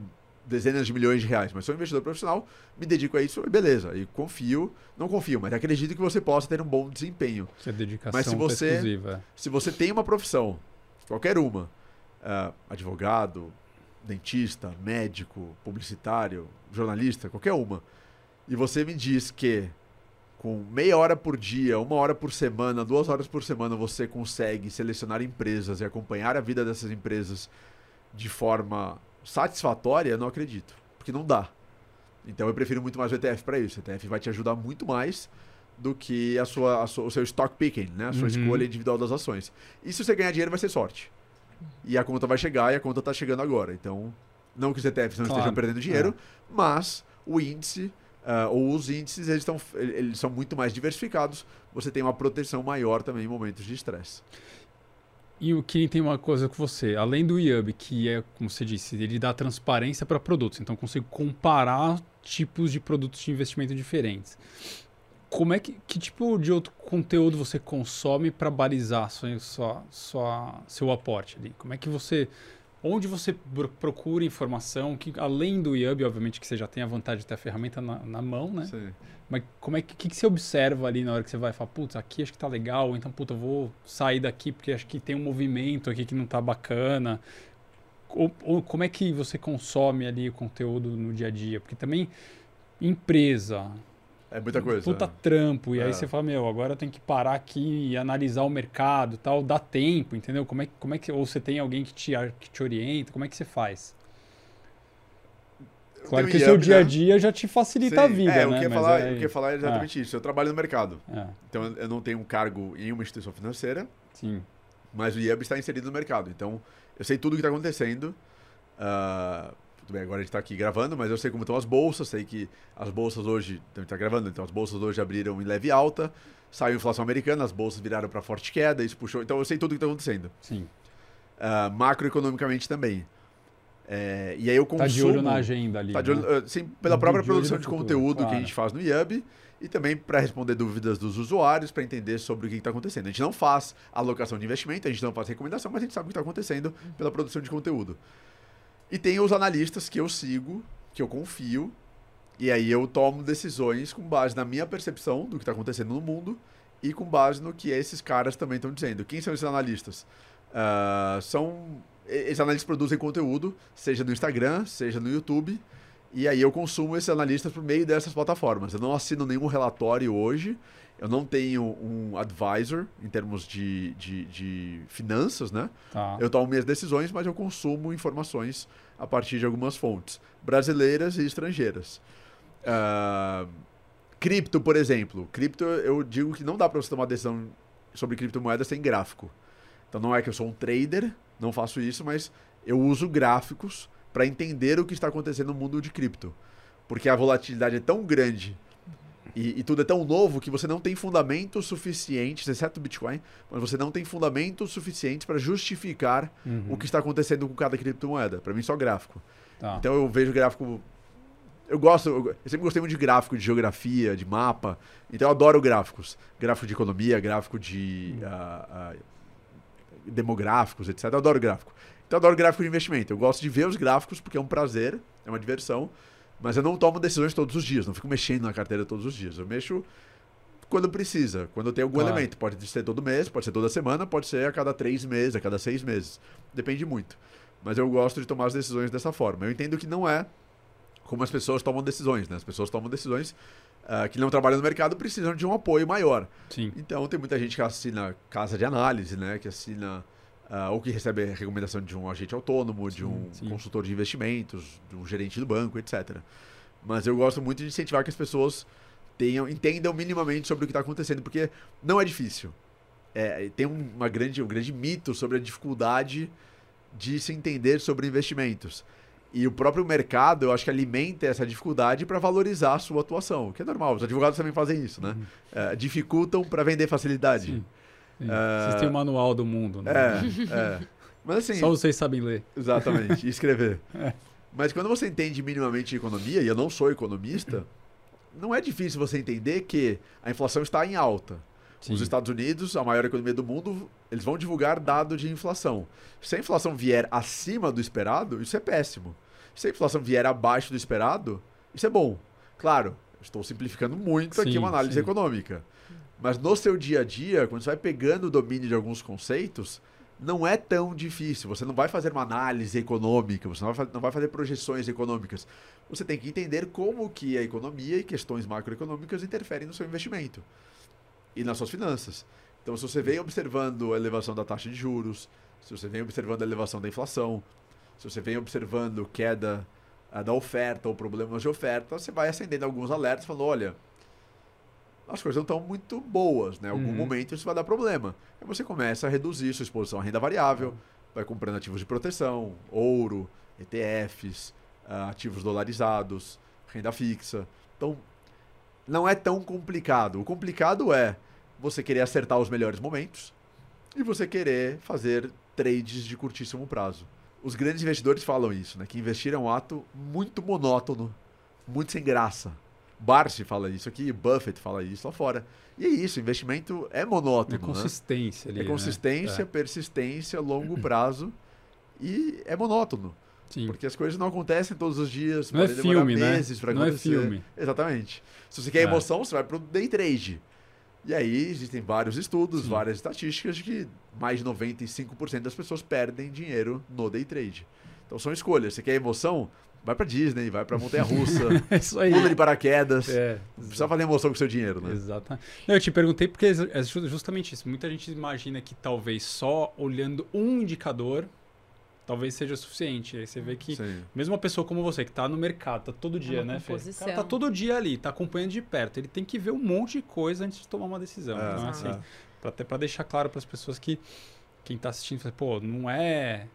dezenas de milhões de reais, mas sou investidor profissional, me dedico a isso e beleza. E confio, não confio, mas acredito que você possa ter um bom desempenho. É dedicação mas se você, exclusiva. se você tem uma profissão, qualquer uma, uh, advogado, dentista, médico, publicitário, jornalista, qualquer uma, e você me diz que com meia hora por dia, uma hora por semana, duas horas por semana, você consegue selecionar empresas e acompanhar a vida dessas empresas de forma satisfatória, eu não acredito. Porque não dá. Então eu prefiro muito mais o ETF para isso. O ETF vai te ajudar muito mais do que a sua, a sua, o seu stock picking, né? a sua uhum. escolha individual das ações. E se você ganhar dinheiro, vai ser sorte. E a conta vai chegar e a conta está chegando agora. Então, não que os ETFs não claro. estejam perdendo dinheiro, é. mas o índice uh, ou os índices eles, estão, eles são muito mais diversificados. Você tem uma proteção maior também em momentos de estresse. E o que tem uma coisa com você, além do IUB, que é, como você disse, ele dá transparência para produtos, então consigo comparar tipos de produtos de investimento diferentes. Como é que, que tipo de outro conteúdo você consome para balizar sua, sua, seu aporte ali? Como é que você, onde você procura informação que além do IUB, obviamente que você já tem a vantagem de ter a ferramenta na, na mão, né? Sim. Mas como é que, que, que você observa ali na hora que você vai falar, putz, aqui acho que tá legal, ou então, puta, vou sair daqui porque acho que tem um movimento aqui que não tá bacana. Ou, ou como é que você consome ali o conteúdo no dia a dia? Porque também empresa, é muita coisa. Puta trampo. E é. aí você fala, meu, agora tem que parar aqui e analisar o mercado tal. Dá tempo, entendeu? Como é, como é que. Ou você tem alguém que te, que te orienta, como é que você faz? Claro que o seu dia a né? dia já te facilita Sim, a vida, é, né? O que, falar, aí... eu queria falar é exatamente é. isso. Eu trabalho no mercado. É. Então eu não tenho um cargo em uma instituição financeira. Sim. Mas o IEB está inserido no mercado. Então eu sei tudo o que está acontecendo. Uh, tudo bem, agora a gente está aqui gravando, mas eu sei como estão as bolsas, sei que as bolsas hoje, a gente está gravando, então as bolsas hoje abriram em leve alta, saiu a inflação americana, as bolsas viraram para forte queda, isso puxou, então eu sei tudo o que está acontecendo. Sim. Uh, macroeconomicamente também. É, e aí eu consumo... Tá de olho na agenda ali, tá né? olho, uh, Sim, pela própria de produção de conteúdo claro. que a gente faz no IUB, e também para responder dúvidas dos usuários, para entender sobre o que está acontecendo. A gente não faz alocação de investimento, a gente não faz recomendação, mas a gente sabe o que está acontecendo pela produção de conteúdo. E tem os analistas que eu sigo, que eu confio, e aí eu tomo decisões com base na minha percepção do que está acontecendo no mundo e com base no que esses caras também estão dizendo. Quem são esses analistas? Uh, são esses analistas produzem conteúdo, seja no Instagram, seja no YouTube, e aí eu consumo esses analistas por meio dessas plataformas. Eu não assino nenhum relatório hoje, eu não tenho um advisor em termos de, de, de finanças, né? Tá. Eu tomo minhas decisões, mas eu consumo informações a partir de algumas fontes, brasileiras e estrangeiras. Uh, cripto, por exemplo. Cripto, eu digo que não dá para você tomar decisão sobre criptomoedas sem gráfico. Então não é que eu sou um trader, não faço isso, mas eu uso gráficos para entender o que está acontecendo no mundo de cripto. Porque a volatilidade é tão grande E, e, tudo é tão novo que você não tem fundamentos suficientes, exceto o Bitcoin, mas você não tem fundamentos suficientes para justificar uhum. o que está acontecendo com cada criptomoeda. Para mim, só gráfico. Tá. Então eu vejo gráfico. Eu gosto, eu sempre gostei muito de gráfico, de geografia, de mapa. Então eu adoro gráficos. Gráfico de economia, gráfico de. Uh, uh, demográficos, etc. Eu adoro gráfico. Então eu adoro gráfico de investimento. Eu gosto de ver os gráficos porque é um prazer, é uma diversão. Mas eu não tomo decisões todos os dias, não fico mexendo na carteira todos os dias. Eu mexo quando precisa, quando tem algum claro. elemento. Pode ser todo mês, pode ser toda semana, pode ser a cada três meses, a cada seis meses. Depende muito. Mas eu gosto de tomar as decisões dessa forma. Eu entendo que não é como as pessoas tomam decisões, né? As pessoas tomam decisões uh, que não trabalham no mercado precisam de um apoio maior. Sim. Então tem muita gente que assina casa de análise, né? Que assina uh, ou que recebe a recomendação de um agente autônomo, de um sim. consultor de investimentos, de um gerente do banco, etc. Mas eu gosto muito de incentivar que as pessoas tenham, entendam minimamente sobre o que está acontecendo, porque não é difícil. É, tem uma grande, um grande mito sobre a dificuldade de se entender sobre investimentos. E o próprio mercado, eu acho que alimenta essa dificuldade para valorizar a sua atuação, que é normal. Os advogados também fazem isso, né? Uhum. É, dificultam para vender facilidade. Sim. É... Vocês têm o manual do mundo, né? É, é. Mas assim. Só vocês sabem ler. Exatamente, e escrever. é. Mas quando você entende minimamente economia, e eu não sou economista, não é difícil você entender que a inflação está em alta. Sim. Os Estados Unidos, a maior economia do mundo, eles vão divulgar dado de inflação. Se a inflação vier acima do esperado, isso é péssimo. Se a inflação vier abaixo do esperado, isso é bom. Claro, estou simplificando muito sim, aqui uma análise sim. econômica. Mas no seu dia a dia, quando você vai pegando o domínio de alguns conceitos, não é tão difícil. Você não vai fazer uma análise econômica, você não vai, não vai fazer projeções econômicas. Você tem que entender como que a economia e questões macroeconômicas interferem no seu investimento e nas suas finanças. Então, se você vem observando a elevação da taxa de juros, se você vem observando a elevação da inflação, se você vem observando queda uh, da oferta ou problemas de oferta, você vai acendendo alguns alertas falando, olha, as coisas não estão muito boas, né? Em algum uhum. momento isso vai dar problema. Aí você começa a reduzir sua exposição à renda variável, vai comprando ativos de proteção, ouro, ETFs, ah, ativos dolarizados, renda fixa. Então, não é tão complicado. O complicado é você querer acertar os melhores momentos e você querer fazer trades de curtíssimo prazo. Os grandes investidores falam isso, né? Que investir é um ato muito monótono, muito sem graça. Barsi fala isso aqui, Buffett fala isso lá fora. E é isso, investimento é monótono. É consistência né? ali. É consistência, né? persistência, longo prazo e é monótono. Sim. Porque as coisas não acontecem todos os dias. Não é filme, né? meses né? Não é filme. Exatamente. Se você quer é. emoção, você vai para o day trade. E aí existem vários estudos, Sim. várias estatísticas de que mais de 95% das pessoas perdem dinheiro no day trade. Então são escolhas. Você quer emoção? Vai pra Disney, vai pra Montanha Russa, é isso aí. pula de paraquedas. É, não precisa fazer emoção com o seu dinheiro, né? Exatamente. Eu te perguntei porque é justamente isso. Muita gente imagina que talvez só olhando um indicador talvez seja suficiente. Aí você vê que Sim. mesmo uma pessoa como você, que está no mercado, tá todo dia, é né, Fê? O cara tá todo dia ali, tá acompanhando de perto. Ele tem que ver um monte de coisa antes de tomar uma decisão. É, então, assim, é. pra, até para deixar claro para as pessoas que quem está assistindo, pô, não é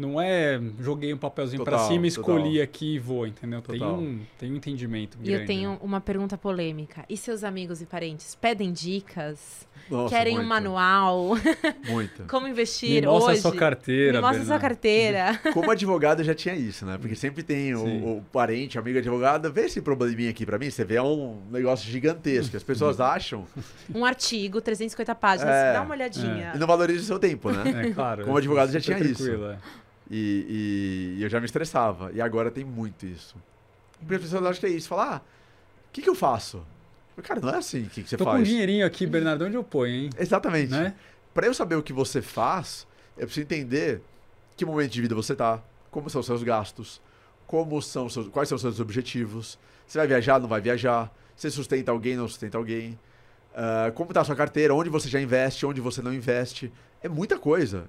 não é joguei um papelzinho para cima, escolhi total. aqui e vou, entendeu? Tem um, tem um entendimento grande. E eu tenho uma pergunta polêmica. E seus amigos e parentes pedem dicas? Nossa, Querem muito. um manual? Muito. Como investir Me mostra hoje? sua carteira, Me mostra sua carteira. Como advogado já tinha isso, né? Porque sempre tem o, o, parente, amigo advogado, vê esse probleminha aqui para mim, você vê é um negócio gigantesco. As pessoas acham... Um artigo, 350 páginas, é, dá uma olhadinha. É. E não valoriza o seu tempo, né? É, claro. Como advogado já tinha isso. É. E, e, eu já me estressava. E agora tem muito isso. As pessoas acham que é isso. Falar, ah, o que, que eu faço? Cara, não é assim. O que, que você Tô faz? com um dinheirinho aqui, Bernardo, onde eu ponho, hein? Exatamente. Né? Para eu saber o que você faz, eu preciso entender que momento de vida você tá, como são os seus gastos, como são seus, quais são os seus objetivos. Você vai viajar, não vai viajar? Você sustenta alguém, não sustenta alguém? Uh, como está a sua carteira? Onde você já investe, onde você não investe? É muita coisa.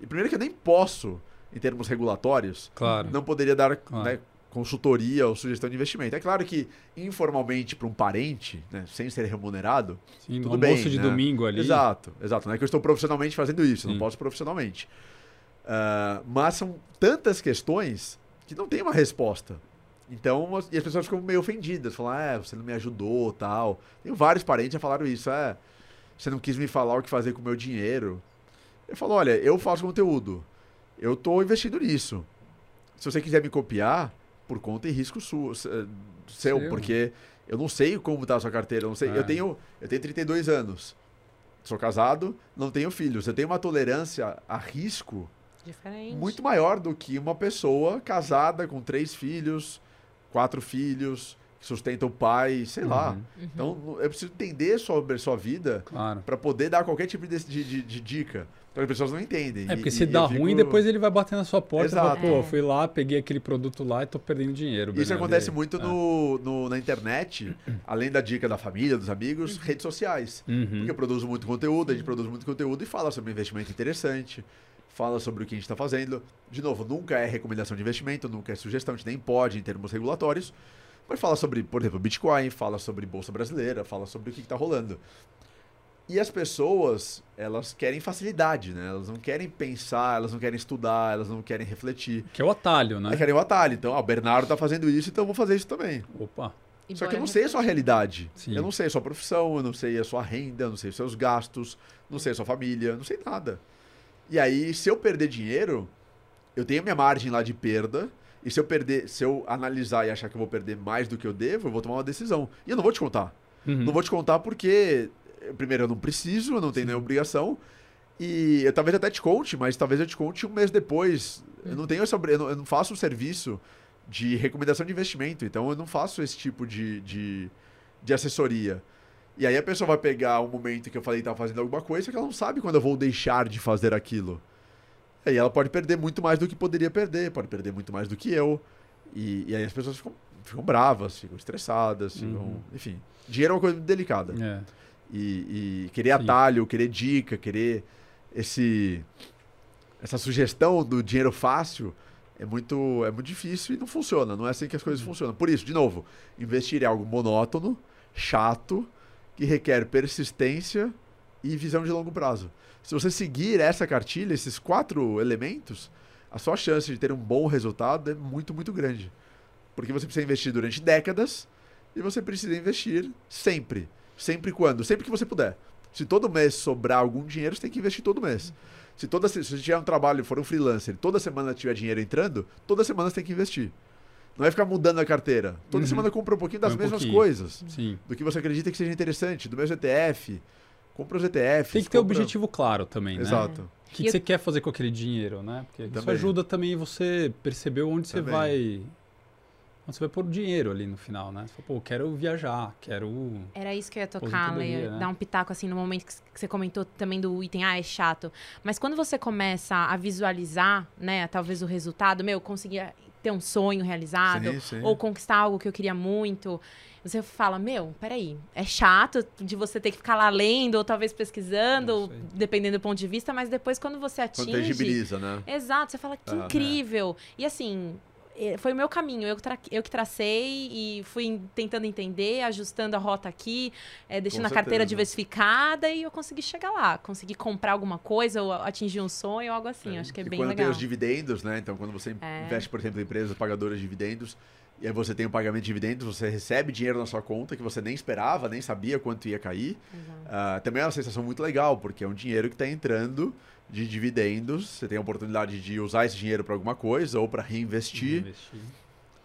E primeiro que eu nem posso em termos regulatórios, claro. não poderia dar claro. né, consultoria ou sugestão de investimento. É claro que informalmente para um parente, né, sem ser remunerado, Sim, tudo bem. de né? domingo ali. Exato, exato. Não é que eu estou profissionalmente fazendo isso, Sim. não posso profissionalmente. Uh, mas são tantas questões que não tem uma resposta. Então, e as pessoas ficam meio ofendidas, falam, é, você não me ajudou, tal. Tenho vários parentes que já falaram isso, é, você não quis me falar o que fazer com o meu dinheiro. Eu falo, olha, eu faço conteúdo, eu tô investindo nisso. Se você quiser me copiar, por conta e risco eh, seu, Seu. porque eu não sei como tá a sua carteira, eu não sei. É. Eu tenho, eu tenho 32 anos. Sou casado, não tenho filhos. Eu tenho uma tolerância a risco Diferente. muito maior do que uma pessoa casada com três filhos, quatro filhos, que sustenta o pai, sei lá. Uhum, Então, eu preciso entender sobre a sua vida Claro. para poder dar qualquer tipo de, de, de- de dica. Então, as pessoas não entendem. É, E- porque e se eu dá fico- ruim, depois ele vai bater na sua porta e fala, Exato. pô, É. fui lá, peguei aquele produto lá e tô perdendo dinheiro. Isso acontece E- muito é. no, no- na internet, além da dica da família, dos amigos, redes sociais. Uhum. Porque eu produzo muito conteúdo, a gente produz muito conteúdo e fala sobre investimento interessante, fala sobre o que a gente está fazendo. De novo, nunca é recomendação de investimento, nunca é sugestão, a gente nem pode em termos regulatórios, mas fala sobre, por exemplo, Bitcoin, fala sobre Bolsa Brasileira, fala sobre o que está rolando. E as pessoas, elas querem facilidade, né? Elas não querem pensar, elas não querem estudar, elas não querem refletir. Que é o atalho, né? Elas querem o atalho. Então, ah, o Bernardo está fazendo isso, então eu vou fazer isso também. Opa. E Só que eu não sei a sua realidade. Sim. Eu não sei a sua profissão, eu não sei a sua renda, eu não sei os seus gastos, não sei a sua família, não sei nada. E aí, se eu perder dinheiro, eu tenho a minha margem lá de perda. E se eu perder, se eu analisar e achar que eu vou perder mais do que eu devo, eu vou tomar uma decisão. E eu não vou te contar. Uhum. Não vou te contar porque, primeiro, eu não preciso, eu não tenho nenhuma obrigação. E eu talvez até te conte, mas talvez eu te conte um mês depois. Eu não tenho essa, eu não, eu não faço um serviço de recomendação de investimento, então eu não faço esse tipo de, de, de assessoria. E aí a pessoa vai pegar um momento que eu falei que estava fazendo alguma coisa que ela não sabe quando eu vou deixar de fazer aquilo. Aí ela pode perder muito mais do que poderia perder, pode perder muito mais do que eu. E, e aí as pessoas ficam, ficam bravas, ficam estressadas, ficam, Uhum. enfim. Dinheiro é uma coisa muito delicada. É. E, e querer Sim. atalho, querer dica, querer esse essa sugestão do dinheiro fácil é muito é muito difícil e não funciona. Não é assim que as coisas funcionam. Por isso, de novo, investir é algo monótono, chato, que requer persistência e visão de longo prazo. Se você seguir essa cartilha, esses quatro elementos, a sua chance de ter um bom resultado é muito, muito grande. Porque você precisa investir durante décadas e você precisa investir sempre. Sempre quando? Sempre que você puder. Se todo mês sobrar algum dinheiro, você tem que investir todo mês. Se, toda, se você tiver um trabalho for um freelancer, toda semana tiver dinheiro entrando, toda semana você tem que investir. Não é ficar mudando a carteira. Toda Uhum. semana compra um pouquinho das um mesmas pouquinho. coisas. Sim. Do que você acredita que seja interessante. Do mesmo ETF. Compra os ETFs. Tem que ter compra- objetivo claro também, né? Exato. O que, que eu- você quer fazer com aquele dinheiro, né? Porque isso Também. ajuda também você perceber onde você Também. vai. Onde você vai pôr o dinheiro ali no final, né? Você fala, pô, quero viajar, quero. Era isso que eu ia tocar, Lê, né? dar um pitaco assim no momento que que você comentou também do item, ah, é chato. Mas quando você começa a visualizar, né, talvez o resultado, meu, conseguir ter um sonho realizado, Sim, sim. ou conquistar algo que eu queria muito, você fala, meu, peraí, é chato de você ter que ficar lá lendo, ou talvez pesquisando, aí. dependendo do ponto de vista, mas depois quando você Quando atinge... tangibiliza, né? Exato, você fala que Ah, incrível. E assim, eh, foi o meu caminho, eu, que tra- eu que tracei e fui tentando entender, ajustando a rota aqui, eh, deixando a carteira diversificada e eu consegui chegar lá, consegui comprar alguma coisa ou atingir um sonho, algo assim. Acho que é E bem quando legal. tem os dividendos, né? Então, quando você É. investe, por exemplo, em empresas pagadoras de dividendos, e aí você tem o pagamento de dividendos, você recebe dinheiro na sua conta que você nem esperava, nem sabia quanto ia cair. Ah, também é uma sensação muito legal, porque é um dinheiro que está entrando de dividendos. Você tem a oportunidade de usar esse dinheiro para alguma coisa ou para reinvestir. investir.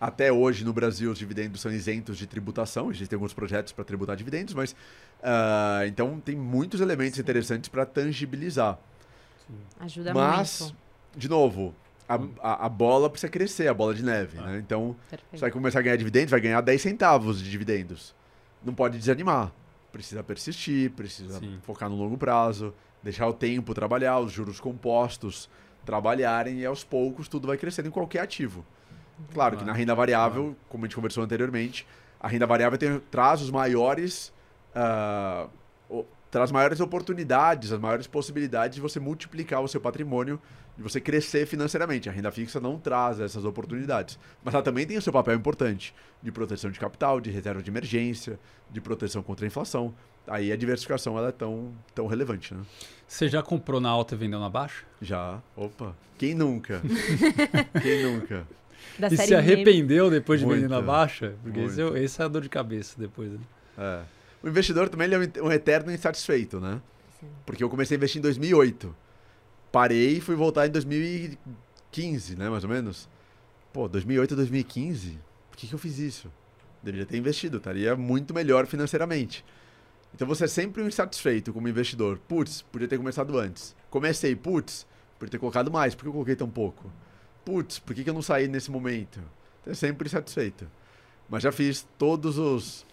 Até hoje, no Brasil, os dividendos são isentos de tributação. Existem alguns projetos para tributar dividendos, mas. ah, então, tem muitos elementos interessantes para tangibilizar. Ajuda mas, muito. de novo, a, a, a bola precisa crescer, a bola de neve. Ah. Né? Então, você Perfeito. vai começar a ganhar dividendos, vai ganhar 10 centavos de dividendos. Não pode desanimar. Precisa persistir, precisa Sim. focar no longo prazo, deixar o tempo trabalhar, os juros compostos trabalharem e aos poucos tudo vai crescendo em qualquer ativo. Claro que Claro. na renda variável, como a gente conversou anteriormente, a renda variável tem, traz os maiores. ah, o- traz maiores oportunidades, as maiores possibilidades de você multiplicar o seu patrimônio, de você crescer financeiramente. A renda fixa não traz essas oportunidades. Mas ela também tem o seu papel importante de proteção de capital, de reserva de emergência, de proteção contra a inflação. Aí a diversificação ela é tão, tão relevante, né? Você já comprou na alta e vendeu na baixa? Já. Opa. Quem nunca? Quem nunca? Da E se arrependeu depois de Muito, vender na baixa? Porque esse é, esse é a dor de cabeça depois. né? É. O investidor também ele é um eterno insatisfeito, né? Sim. Porque eu comecei a investir em 2008. Parei e fui voltar em 2015, né, mais ou menos. Pô, 2008 a 2015? Por que, que eu fiz isso? Deveria ter investido, estaria muito melhor financeiramente. Então você é sempre um insatisfeito como investidor. Putz, podia ter começado antes. Comecei, putz, podia ter colocado mais, por que eu coloquei tão pouco? Putz, por que, que eu não saí nesse momento? Então é sempre insatisfeito. Mas já fiz todos os,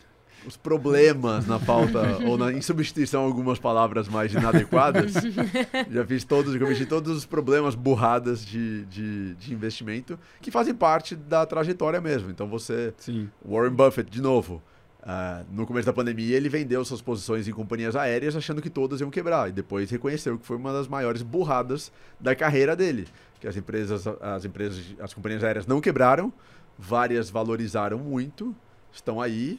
os problemas na falta, ou na, em substituição a algumas palavras mais inadequadas. já fiz todos, já cometi todos os problemas, burradas de, de, de investimento que fazem parte da trajetória mesmo. Então você Sim. Warren Buffett, de novo, ah, no começo da pandemia, ele vendeu suas posições em companhias aéreas achando que todas iam quebrar. E depois reconheceu que foi uma das maiores burradas da carreira dele. Que as empresas, as empresas, as companhias aéreas não quebraram, várias valorizaram muito, estão aí,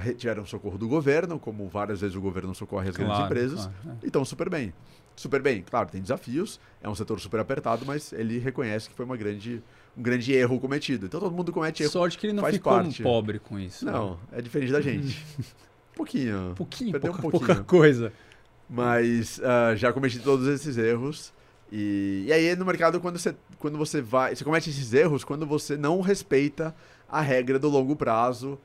re- tiveram socorro do governo, como várias vezes o governo socorre as grandes Claro, empresas, claro, é. e estão super bem. Super bem, claro, tem desafios, é um setor super apertado, mas ele reconhece que foi uma grande, um grande erro cometido. Então todo mundo comete erro. Sorte que ele não faz ficou parte. pobre com isso. né? Não, é diferente da gente. um pouquinho. Pouquinho, Perdeu pouca, um pouquinho. pouca coisa. Mas ah, já cometi todos esses erros. E, e aí no mercado, quando você, quando você vai. Você comete esses erros quando você não respeita a regra do longo prazo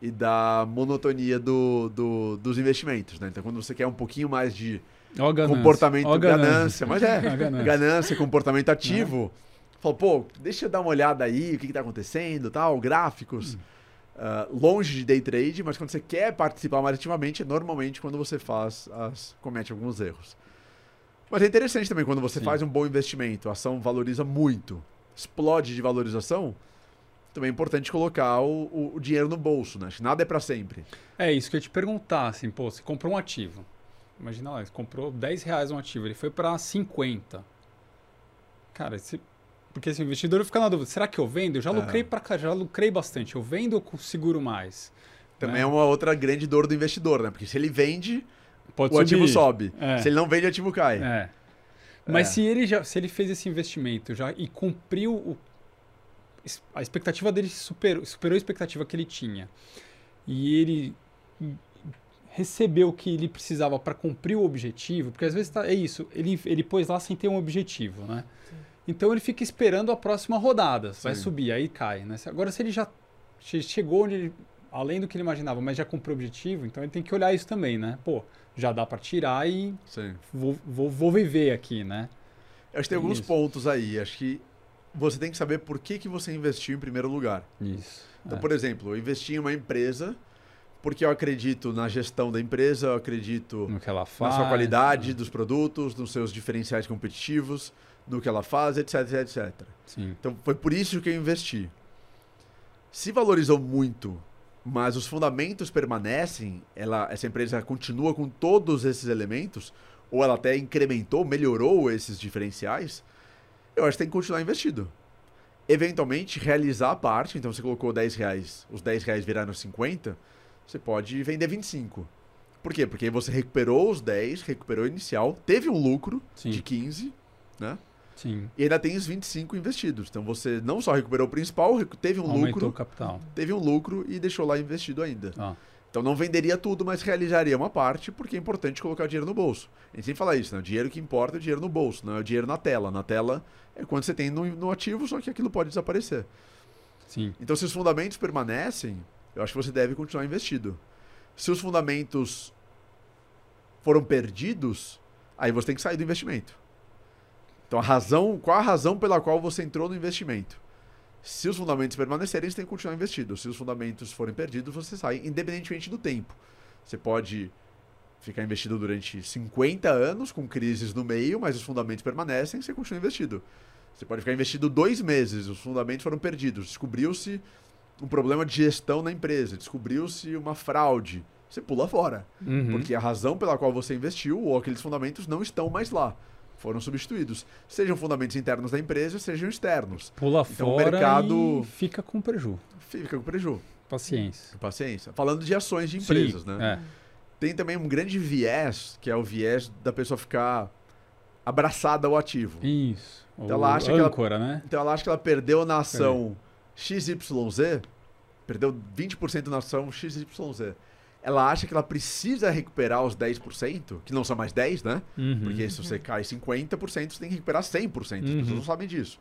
e da monotonia do, do- dos investimentos. Né? Então, quando você quer um pouquinho mais de ganância. comportamento, ó a ganância, mas é, A ganância. ganância, comportamento ativo. Fala, pô, deixa eu dar uma olhada aí, o que, que tá acontecendo, tal, gráficos. Ah, longe de day trade, mas quando você quer participar mais ativamente, é normalmente quando você faz as, comete alguns erros. Mas é interessante também quando você Sim. faz um bom investimento, a ação valoriza muito, explode de valorização, também é importante colocar o, o- dinheiro no bolso, né? Nada é para sempre. É isso que eu ia te perguntar, assim, pô, você comprou um ativo. Imagina lá, você comprou 10 reais um ativo, ele foi para 50. Cara, esse... porque esse investidor fica na dúvida, será que eu vendo? Eu já É. lucrei para cá, já lucrei bastante. Eu vendo ou seguro mais? Também né? é uma outra grande dor do investidor, né? Porque se ele vende, Pode o ativo subir. sobe. É. Se ele não vende, o ativo cai. É. Mas É. se ele já, se ele fez esse investimento já e cumpriu o, a expectativa dele superou, superou a expectativa que ele tinha e ele recebeu o que ele precisava para cumprir o objetivo, porque às vezes tá, é isso, ele, ele pôs lá sem ter um objetivo, né? Então ele fica esperando a próxima rodada, vai Sim. subir, aí cai, né? Agora se ele já che- chegou onde ele, além do que ele imaginava, mas já cumpriu o objetivo, então ele tem que olhar isso também, né? Pô, já dá para tirar e Sim. vou, vou, vou viver aqui, né? Acho que tem alguns Isso. pontos aí. Acho que você tem que saber por que, que você investiu em primeiro lugar. Isso. Então, É. por exemplo, eu investi em uma empresa porque eu acredito na gestão da empresa, eu acredito no que ela na faz. sua qualidade né? dos produtos, nos seus diferenciais competitivos, no que ela faz, etc, etc. Sim. Então, foi por isso que eu investi. Se valorizou muito, mas os fundamentos permanecem, ela, essa empresa continua com todos esses elementos, ou ela até incrementou, melhorou esses diferenciais, eu acho que tem que continuar investido. Eventualmente, realizar a parte, então você colocou 10 reais, os 10 reais viraram 50, você pode vender 25. Por quê? Porque você recuperou os 10, recuperou o inicial, teve um lucro Sim. de 15, né? Sim. E ainda tem os 25 investidos. Então você não só recuperou o principal, teve um Aumentou lucro, o capital. teve um lucro e deixou lá investido ainda. Ah, Então não venderia tudo, mas realizaria uma parte, porque é importante colocar dinheiro no bolso. A gente sempre fala isso, né? O dinheiro que importa é o dinheiro no bolso, não é o dinheiro na tela. Na tela é quando você tem no, no ativo, só que aquilo pode desaparecer. sim. Então se os fundamentos permanecem, eu acho que você deve continuar investido. Se os fundamentos foram perdidos, aí você tem que sair do investimento. Então a razão, qual a razão pela qual você entrou no investimento? Se os fundamentos permanecerem, você tem que continuar investido. Se os fundamentos forem perdidos, você sai, independentemente do tempo. Você pode ficar investido durante 50 anos, com crises no meio, mas os fundamentos permanecem, você continua investido. Você pode ficar investido dois meses, os fundamentos foram perdidos. Descobriu-se um problema de gestão na empresa, descobriu-se uma fraude. Você pula fora. Uhum. Porque a razão pela qual você investiu ou aqueles fundamentos não estão mais lá. Foram substituídos. Sejam fundamentos internos da empresa, sejam externos. Pula Então, o fora mercado- e fica com preju. Fica com prejuízo. Paciência. Paciência. Falando de ações de empresas, Sim, né? É. Tem também um grande viés, que é o viés da pessoa ficar abraçada ao ativo. Isso. Então ela acha que âncora, ela, né? Então ela acha que ela perdeu na ação XYZ, perdeu 20% na ação XYZ. Ela acha que ela precisa recuperar os 10%, que não são mais 10, né? Uhum. Porque se você cai 50%, você tem que recuperar 100%. As pessoas Uhum. não sabem disso.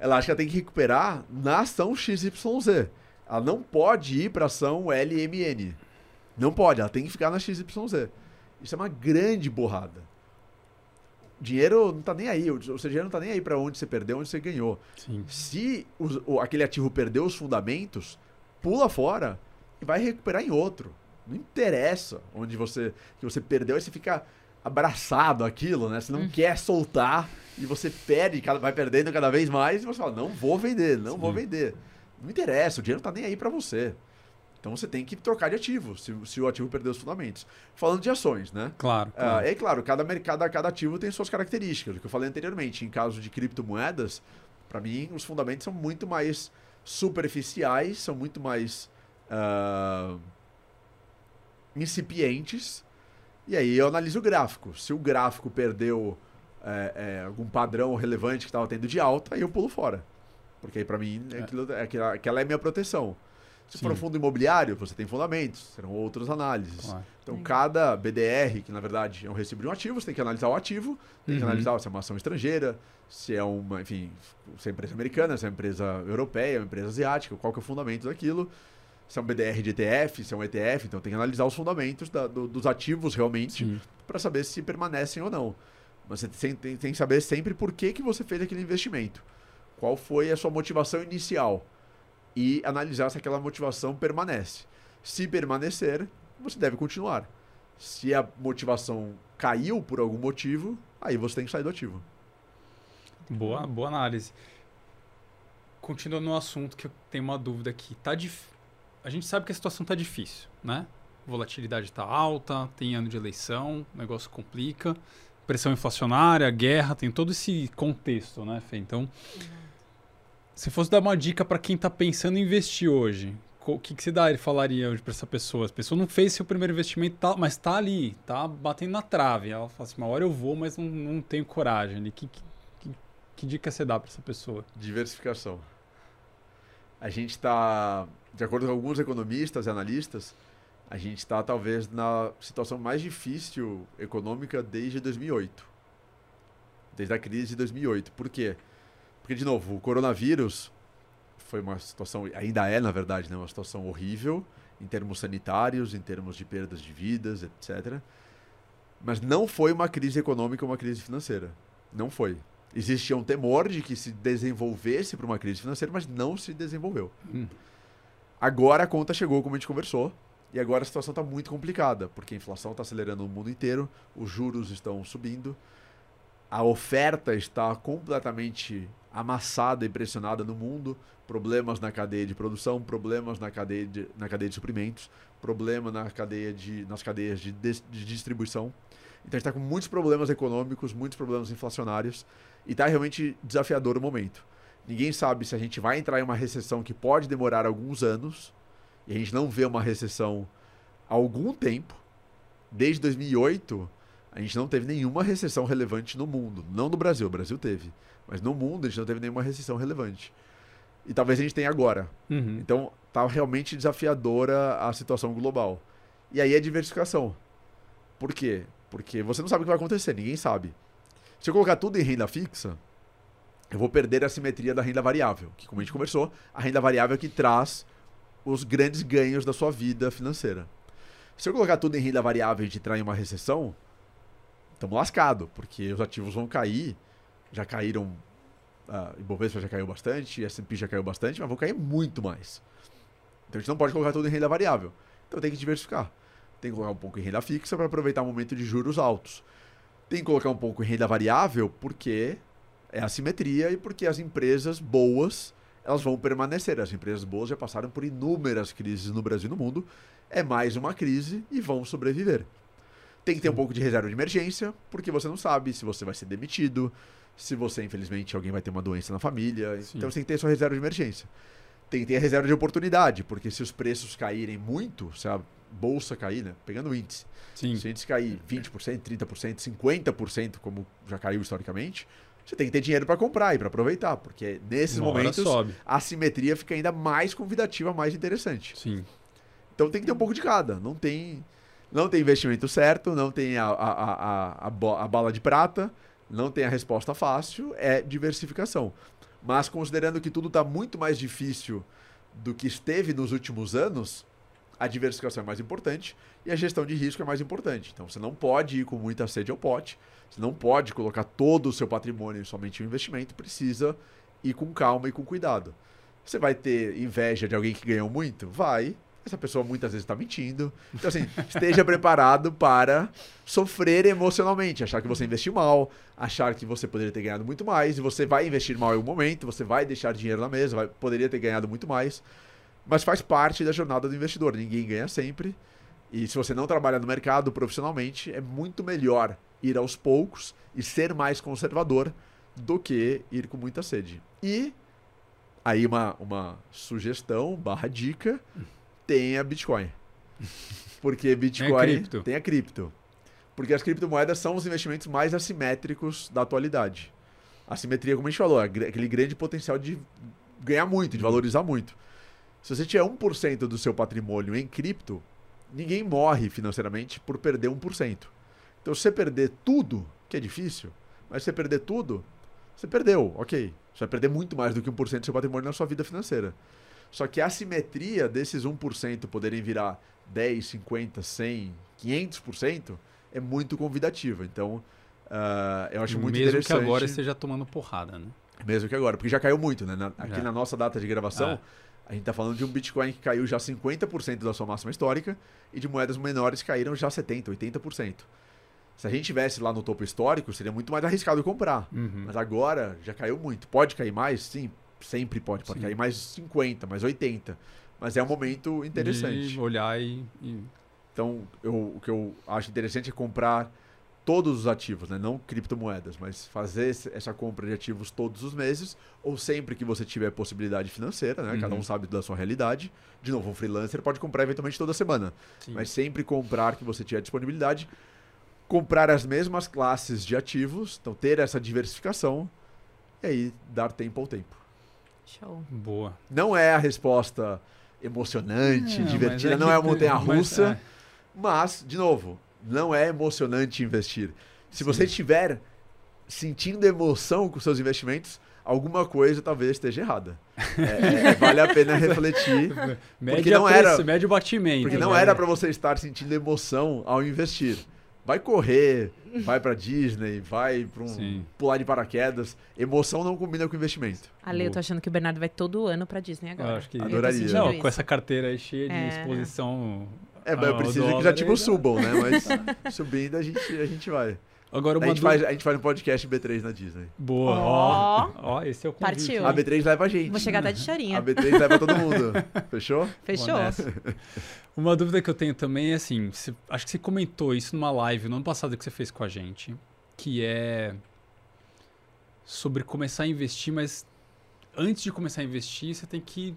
Ela acha que ela tem que recuperar na ação XYZ. Ela não pode ir para ação LMN. Não pode, ela tem que ficar na XYZ. Isso é uma grande borrada. O dinheiro não tá nem aí, o seu dinheiro não tá nem aí para onde você perdeu, onde você ganhou. Sim. Se o- aquele ativo perdeu os fundamentos, pula fora e vai recuperar em outro. Não interessa onde você que você perdeu, aí você fica abraçado àquilo, né? Você não quer soltar e você perde, cada- vai perdendo cada vez mais e você fala, não vou vender, não vou Sim. vender. Não interessa, o dinheiro não tá nem aí para você. Então você tem que trocar de ativo, se, se o ativo perdeu os fundamentos. Falando de ações, né? Claro. Ah, claro. é claro, cada, mercado, cada ativo tem suas características. O que eu falei anteriormente, em caso de criptomoedas, para mim, os fundamentos são muito mais superficiais, são muito mais ah, incipientes. E aí eu analiso o gráfico. Se o gráfico perdeu é, é, algum padrão relevante que estava tendo de alta, aí eu pulo fora. Porque aí para mim é aquilo, é aquela, aquela é a minha proteção. Se for um Sim. fundo imobiliário, você tem fundamentos, serão outras análises. Claro. Então, Sim. cada BDR, que na verdade é um recibo de um ativo, você tem que analisar o ativo, tem que Uhum. analisar se é uma ação estrangeira, se é uma, enfim, se é empresa americana, se é empresa europeia, uma empresa asiática, qual que é o fundamento daquilo. Se é um BDR de ETF, se é um ETF, então tem que analisar os fundamentos da- do- dos ativos realmente para saber se permanecem ou não. Mas você tem, tem- tem que saber sempre por que, que você fez aquele investimento. Qual foi a sua motivação inicial. E analisar se aquela motivação permanece. Se permanecer, você deve continuar. Se a motivação caiu por algum motivo, aí você tem que sair do ativo. Boa, boa análise. Continuando no assunto que eu tenho uma dúvida aqui. Tá dif... A gente sabe que a situação tá difícil, né? Volatilidade tá alta, tem ano de eleição, o negócio complica. Pressão inflacionária, guerra, tem todo esse contexto, né, Fê? Então, se fosse dar uma dica para quem tá pensando em investir hoje, o que, que você daria, falaria hoje para essa pessoa? A pessoa não fez seu primeiro investimento, tá- mas tá ali, tá batendo na trave. Ela fala assim, uma hora eu vou, mas não, não tenho coragem. Que, que, que, que dica você dá para essa pessoa? Diversificação. A gente está, de acordo com alguns economistas e analistas, a gente está talvez na situação mais difícil econômica desde 2008. Desde a crise de 2008. Por quê? Porque, de novo, o coronavírus foi uma situação, ainda é, na verdade, né, uma situação horrível em termos sanitários, em termos de perdas de vidas, etc. Mas não foi uma crise econômica, uma crise financeira. Não foi. Existia um temor de que se desenvolvesse para uma crise financeira, mas não se desenvolveu. Hum. Agora a conta chegou, como a gente conversou, e agora a situação está muito complicada, porque a inflação está acelerando no mundo inteiro, os juros estão subindo, a oferta está completamente amassada e pressionada no mundo, problemas na cadeia de produção, problemas na cadeia de, na cadeia de suprimentos, problema na cadeia de, nas cadeias de, dis- de distribuição. Então a gente está com muitos problemas econômicos, muitos problemas inflacionários, e está realmente desafiador o momento. Ninguém sabe se a gente vai entrar em uma recessão que pode demorar alguns anos, e a gente não vê uma recessão há algum tempo. Desde 2008, a gente não teve nenhuma recessão relevante no mundo. Não no Brasil, o Brasil teve. Mas no mundo a gente não teve nenhuma recessão relevante. E talvez a gente tenha agora. Uhum. Então, tá realmente desafiadora a situação global. E aí é diversificação. Por quê? Porque você não sabe o que vai acontecer, ninguém sabe. Se eu colocar tudo em renda fixa, eu vou perder a simetria da renda variável, que como a gente conversou, a renda variável é que traz os grandes ganhos da sua vida financeira. Se eu colocar tudo em renda variável e a gente entrar em uma recessão, estamos lascados, porque os ativos vão cair, já caíram, a Ibovespa já caiu bastante, S&P já caiu bastante, mas vão cair muito mais. Então a gente não pode colocar tudo em renda variável. Então tem que diversificar. Tem que colocar um pouco em renda fixa para aproveitar o momento de juros altos. Tem que colocar um pouco em renda variável porque é assimetria e porque as empresas boas elas vão permanecer. As empresas boas já passaram por inúmeras crises no Brasil e no mundo. É mais uma crise e vão sobreviver. Tem que ter um pouco de reserva de emergência, porque você não sabe se você vai ser demitido, se você, infelizmente, alguém vai ter uma doença na família. Sim. Então você tem que ter sua reserva de emergência. Tem que ter a reserva de oportunidade, porque se os preços caírem muito, se a bolsa cair, né? Pegando o índice. Sim. Se o índice cair 20%, 30%, 50%, como já caiu historicamente, você tem que ter dinheiro para comprar e para aproveitar, porque nesses Uma momentos a simetria fica ainda mais convidativa, mais interessante. Sim. Então tem que ter um pouco de cada. Não tem, não tem investimento certo, não tem a, a, a, a bala de prata, não tem a resposta fácil, é diversificação. Mas considerando que tudo está muito mais difícil do que esteve nos últimos anos, a diversificação é mais importante e a gestão de risco é mais importante. Então você não pode ir com muita sede ao pote, você não pode colocar todo o seu patrimônio em somente um investimento, precisa ir com calma e com cuidado. Você vai ter inveja de alguém que ganhou muito? Vai. Essa pessoa muitas vezes está mentindo. Então, assim, esteja preparado para sofrer emocionalmente, achar que você investiu mal, achar que você poderia ter ganhado muito mais, e você vai investir mal em um momento, você vai deixar dinheiro na mesa, vai, poderia ter ganhado muito mais. Mas faz parte da jornada do investidor. Ninguém ganha sempre. E se você não trabalha no mercado profissionalmente, é muito melhor ir aos poucos e ser mais conservador do que ir com muita sede. E aí uma, uma sugestão barra dica, tenha Bitcoin. Porque Bitcoin cripto. tem a cripto. Porque as criptomoedas são os investimentos mais assimétricos da atualidade. A simetria, como a gente falou, é aquele grande potencial de ganhar muito, de valorizar muito. Se você tiver 1% do seu patrimônio em cripto, ninguém morre financeiramente por perder 1%. Então, se você perder tudo, que é difícil, mas se você perder tudo, você perdeu, ok. Você vai perder muito mais do que 1% do seu patrimônio na sua vida financeira. Só que a simetria desses 1% poderem virar 10, 50, 100, 500% é muito convidativa. Então, ah, eu acho muito Mesmo que interessante. agora esteja tomando porrada, né? Mesmo que agora, porque já caiu muito, né? Na- aqui Já. na nossa data de gravação, É. a gente tá falando de um Bitcoin que caiu já 50% da sua máxima histórica e de moedas menores que caíram já 70%, 80%. Se a gente tivesse lá no topo histórico, seria muito mais arriscado comprar. Uhum. Mas agora já caiu muito. Pode cair mais? Sim, sempre pode. Pode Sim. cair mais 50, mais 80. Mas é um momento interessante. De olhar e, e- Então, eu- o que eu acho interessante é comprar todos os ativos, né? não criptomoedas, mas fazer essa compra de ativos todos os meses ou sempre que você tiver possibilidade financeira, né? Cada Uhum. um sabe da sua realidade. De novo, um freelancer pode comprar eventualmente toda semana, sim. mas sempre comprar que você tiver disponibilidade, comprar as mesmas classes de ativos, então ter essa diversificação e aí dar tempo ao tempo. Show. Boa. Não é a resposta emocionante, Não, divertida, mas não que- é a montanha mas, russa. é. Mas, de novo, não é emocionante investir. Se você estiver sentindo emoção com seus investimentos, alguma coisa talvez esteja errada. É, é, vale a pena refletir, Mede, não era- mede o batimento. porque não né? era para você estar sentindo emoção ao investir. Vai correr, vai para Disney, vai para um Sim. pular de paraquedas. Emoção não combina com investimento. Ale, eu tô achando que o Bernardo vai todo ano pra Disney agora. Eu acho que tô Adoraria. Não, isso. com essa carteira aí cheia de É. exposição. É, mas eu ao preciso que ativos aí- subam, né? Mas subindo a gente, a gente vai. Agora A uma gente, dúvida- faz, a gente faz um podcast B3 na Disney. Boa. Ó. Ó, ó, esse é o convite. Partiu. A B3 leva a gente. Vou chegar até de A chorinha. B3 leva todo mundo. Fechou? Fechou? Uma dúvida que eu tenho também é assim, você- acho que você comentou isso numa live no ano passado que você fez com a gente, que é sobre começar a investir, mas antes de começar a investir, você tem que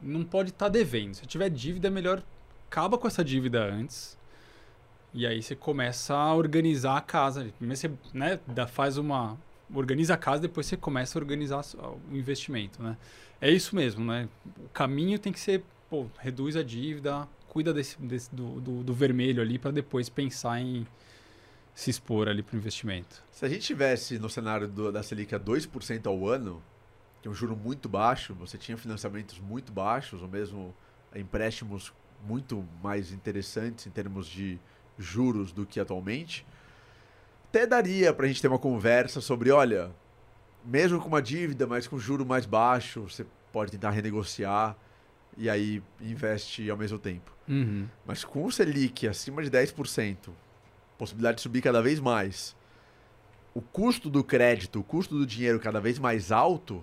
não pode estar devendo. Se tiver dívida, é melhor acaba com essa dívida antes. E aí você começa a organizar a casa. Primeiro você né, faz uma organiza a casa, depois você começa a organizar o investimento, né? É isso mesmo, né? O caminho tem que ser, pô, reduz a dívida, cuida desse, desse- do, do, do vermelho ali para depois pensar em se expor ali para o investimento. Se a gente tivesse no cenário do- da Selic a 2% ao ano, que é um juro muito baixo, você tinha financiamentos muito baixos, ou mesmo empréstimos muito mais interessantes em termos de juros do que atualmente, até daria para a gente ter uma conversa sobre, olha, mesmo com uma dívida, mas com juro mais baixo, você pode tentar renegociar e aí investe ao mesmo tempo. Uhum. Mas com o Selic acima de 10%, possibilidade de subir cada vez mais, o custo do crédito, o custo do dinheiro cada vez mais alto,